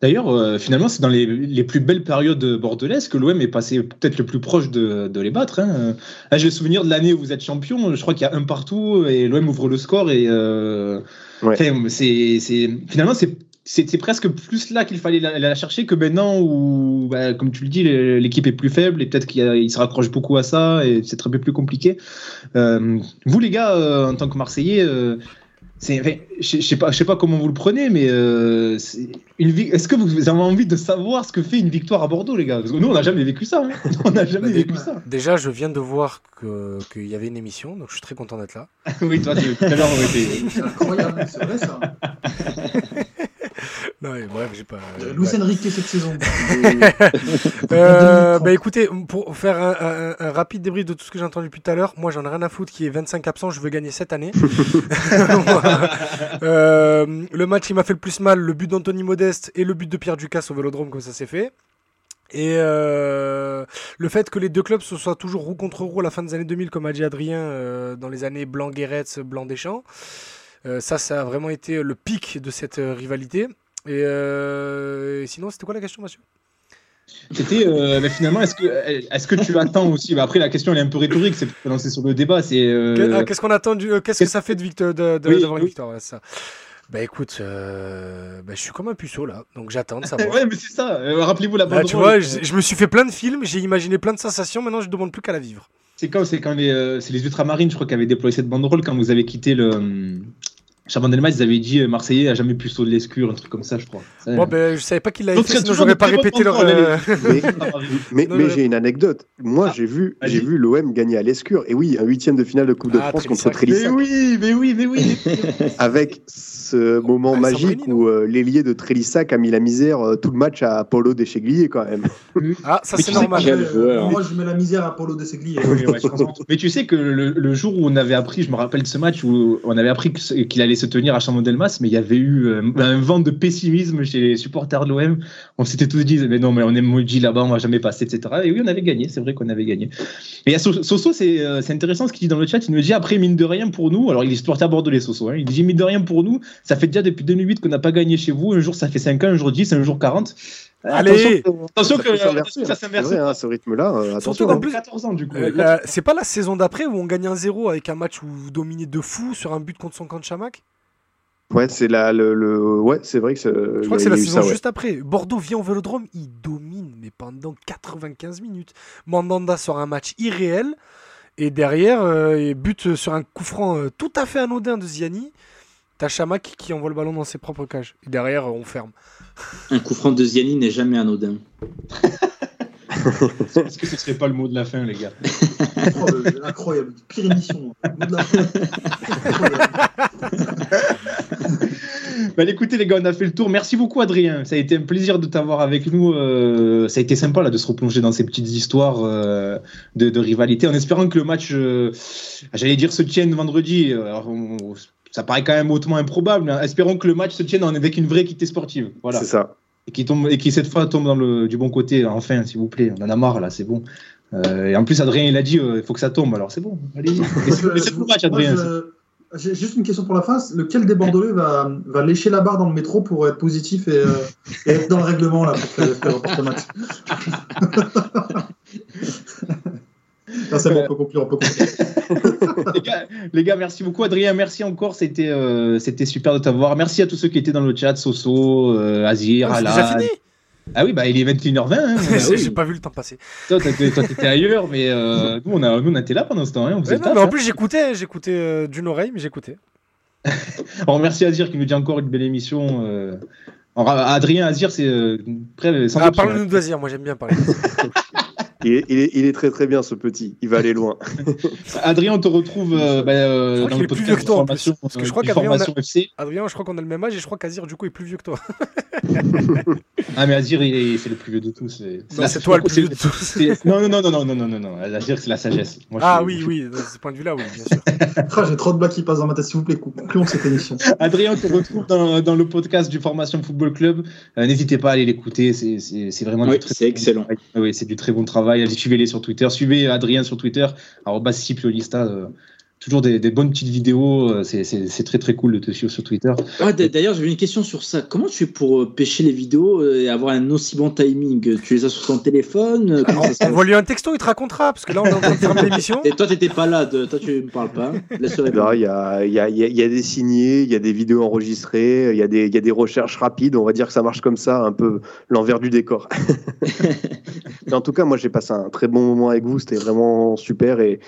D'ailleurs, euh, finalement, c'est dans les, plus belles périodes bordelaises que l'OM est passé peut-être le plus proche de, les battre. Hein. Là, j'ai le souvenir de l'année où vous êtes champion. Je crois qu'il y a un partout et l'OM ouvre le score. Et euh, c'est, finalement, c'est presque plus là qu'il fallait la, chercher que maintenant où, bah, comme tu le dis, l'équipe est plus faible et peut-être qu'il se raccroche beaucoup à ça et c'est très peu plus compliqué. Euh, vous, les gars, en tant que Marseillais, je sais pas, je sais pas comment vous le prenez, mais euh, est-ce que vous avez envie de savoir ce que fait une victoire à Bordeaux, les gars? Parce que nous, on n'a jamais vécu ça. Hein. on n'a jamais bah, vécu ça. Déjà, je viens de voir qu'il y avait une émission, donc je suis très content d'être là. oui, toi, tout à l'heure, on était. C'est incroyable, c'est vrai ça. non, mais bref, j'ai pas. Euh, Luis Enrique cette saison. euh, bah écoutez, pour faire un, un, rapide débrief de tout ce que j'ai entendu depuis tout à l'heure, moi j'en ai rien à foutre qui est 25 absents, je veux gagner cette année. euh, le match qui m'a fait le plus mal, le but d'Anthony Modeste et le but de Pierre Ducasse au Vélodrome, comme ça s'est fait. Et euh, le fait que les deux clubs se soient toujours roue contre roue à la fin des années 2000, comme a dit Adrien, euh, dans les années Blanc-Guéretz, Blanc-Deschamps. Euh, ça, ça a vraiment été le pic de cette rivalité. Et, sinon, c'était quoi la question, monsieur c'était finalement est-ce que est-ce que tu attends aussi? Bah, après la question elle est un peu rhétorique c'est pour lancer sur le débat c'est ah, qu'est-ce qu'on attend du qu'est-ce que ça fait de, victoire, d'avoir une victoire ça bah écoute, bah, je suis comme un puceau là, donc j'attends de savoir. ouais, mais c'est ça. Rappelez-vous la bah, Tu vois, je, me suis fait plein de films, j'ai imaginé plein de sensations. Maintenant, je demande plus qu'à la vivre. C'est quand C'est quand les, c'est les ultramarines, je crois, qui avaient déployé cette banderole quand vous avez quitté le, Chabandelmas, ils avaient dit euh, Marseillais a jamais pu sauter l'escure, un truc comme ça, je crois. Bon, ben, je savais pas qu'il l'avait fait, sinon j'aurais pas répété leur. Euh, mais, mais, j'ai une anecdote. Moi, ah, j'ai vu, j'ai vu l'OM gagner à l'escure. Et oui, un huitième de finale de Coupe de ah, France contre Trélissac. Mais oui, mais oui, mais oui. Avec ce moment ah, magique où euh, l'ailier de Trélissac a mis la misère tout le match à Paulo Descheglier quand même. Ah, ça c'est normal. Moi, je mets la misère à Paulo Descheglier. mais tu sais que le, jour où on avait appris, je me rappelle de ce match où on avait appris qu'il allait se tenir à Chamon-Delmas, mais il y avait eu euh, un vent de pessimisme chez les supporters de l'OM. On s'était tous dit, mais non, mais on est maudit là-bas, on va jamais passer, etc. Et oui, on avait gagné, c'est vrai qu'on avait gagné. Et Soso, euh, c'est intéressant ce qu'il dit dans le chat. Il nous dit, après, mine de rien pour nous, alors il est supporter bordelais, Soso, hein, il dit, mine de rien pour nous, ça fait déjà depuis 2008 qu'on n'a pas gagné chez vous. Un jour, ça fait 5 ans, un jour 10, un jour 40. Allez, attention, que, ça s'inverse. Hein, ce rythme-là, euh, attention. En plus, 14 ans, du coup. c'est pas la saison d'après où on gagne un 0 avec un match où vous dominez de fou sur un but contre son camp de Chamac? Ouais, c'est là le, le, ouais, c'est vrai que je crois que c'est la saison juste après. Bordeaux vient au Vélodrome, il domine mais pendant 95 minutes. Mandanda sort un match irréel et derrière euh, il bute sur un coup franc euh, tout à fait anodin de Ziani. T'as Chamac qui envoie le ballon dans ses propres cages. Et derrière, on ferme. Un coup franc de Ziani n'est jamais anodin. Est-ce que ce serait pas le mot de la fin, les gars? Oh, Incroyable, pire émission. bah, écoutez, les gars, on a fait le tour. Merci beaucoup, Adrien. Ça a été un plaisir de t'avoir avec nous. Euh, ça a été sympa là, de se replonger dans ces petites histoires euh, de, rivalité en espérant que le match, euh, j'allais dire, se tienne vendredi. Ça paraît quand même hautement improbable. Hein. Espérons que le match se tienne avec une vraie équité sportive. Voilà. C'est ça et qui tombe et qui cette fois tombe dans le du bon côté enfin s'il vous plaît on en a marre là c'est bon euh, et en plus Adrien il a dit euh, il faut que ça tombe alors c'est bon allez c'est le match Adrien j'ai juste une question pour la fin lequel des Bordelais va, va lécher la barre dans le métro pour être positif et, euh, et être dans le règlement là pour faire, faire le match? c'est bon on peut conclure on peut conclure les, gars, les gars, merci beaucoup. Adrien, merci encore. C'était euh, c'était super de t'avoir. Merci à tous ceux qui étaient dans le chat Soso, euh, Azir, Ah, c'est Alan. déjà fini Ah oui, bah il est 21h20. hein. Bah oui. J'ai pas vu le temps passer. Toi, t'étais toi, t'étais ailleurs, mais euh, nous, on a, nous, on était là pendant ce temps. Hein, on faisait Ouais, le non, taf, mais en hein. plus, j'écoutais, j'écoutais euh, d'une oreille, mais j'écoutais. On remercie Azir qui nous dit encore une belle émission. euh. Alors, Adrien Azir, c'est euh, Ah, parle-nous d'Azir, moi j'aime bien parler. Il est, il, est, il est, très très bien ce petit, il va aller loin. Adrien, on te retrouve euh, bah, euh, dans le podcast plus vieux que toi, formation, parce que je euh, crois qu'Adrien, a... Adrien, je crois qu'on a le même âge et je crois qu'Azir du coup est plus vieux que toi. ah mais Azir, il c'est est le plus vieux de tous. C'est toi le plus vieux de tous. Non non non non non non non non. Azir, c'est la sagesse. Moi, ah oui oui, de ce point de vue-là, oui bien sûr. Ah, j'ai trop de blagues qui passent dans ma tête. S'il vous plaît, concluons cette émission. Adrien, on te retrouve dans, dans, le podcast du Formation Football Club. Euh, N'hésitez pas à aller l'écouter. C'est vraiment oui, c'est excellent. Ah oui, c'est du très bon travail. Allez, Suivez-les sur Twitter. Suivez Adrien sur Twitter, arobase Cipiolista. Toujours des, des bonnes petites vidéos. euh, c'est- C'est c'est très très cool de te suivre sur Twitter. Ah, D'ailleurs, j'avais une question sur ça. Comment tu fais pour euh, pêcher les vidéos euh, et avoir un aussi bon timing? Tu les as sur ton téléphone? Ça se passe? Envoie-lui un texto, il te racontera, parce que là, on est en train de fermer l'émission. Et toi, t'étais pas là. De... Toi, tu me parles pas. Là, il y a, il y, a, il y a- y a des signés, il y a des vidéos enregistrées, il y, a des- il y a des recherches rapides. On va dire que ça marche comme ça, un peu l'envers du décor. Mais en tout cas, moi, j'ai passé un très bon moment avec vous. C'était vraiment super et,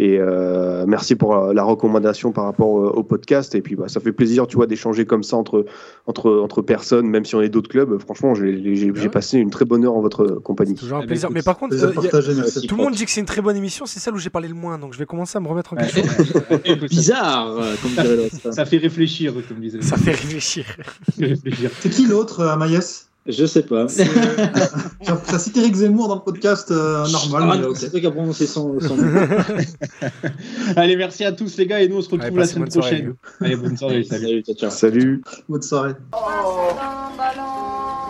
et euh, merci pour la, la recommandation par rapport au, au podcast. Et puis, bah, ça fait plaisir, tu vois, d'échanger comme ça entre, entre, entre personnes, même si on est d'autres clubs. Franchement, j'ai j'ai- j'ai passé une très bonne heure en votre compagnie. Toujours un Eh ben, plaisir. écoute, Mais par contre, Plaisir euh, y a- partagé, merci. tout le monde dit que c'est une très bonne émission, c'est celle où j'ai parlé le moins, donc je vais commencer à me remettre en question. Ça, Bizarre, euh, comme l'autre. ça fait réfléchir, comme disait. Ça fait réfléchir. Ça. C'est qui l'autre, euh, Maïs je sais pas. Euh, ça cite Eric Zemmour dans le podcast euh, normal. Ah. C'est toi qui as prononcé son, son... Allez, merci à tous les gars et nous on se retrouve la semaine prochaine. Soirée, Allez, bonne soirée. Salut. Salut. Ciao, ciao. salut. Bonne soirée. Oh.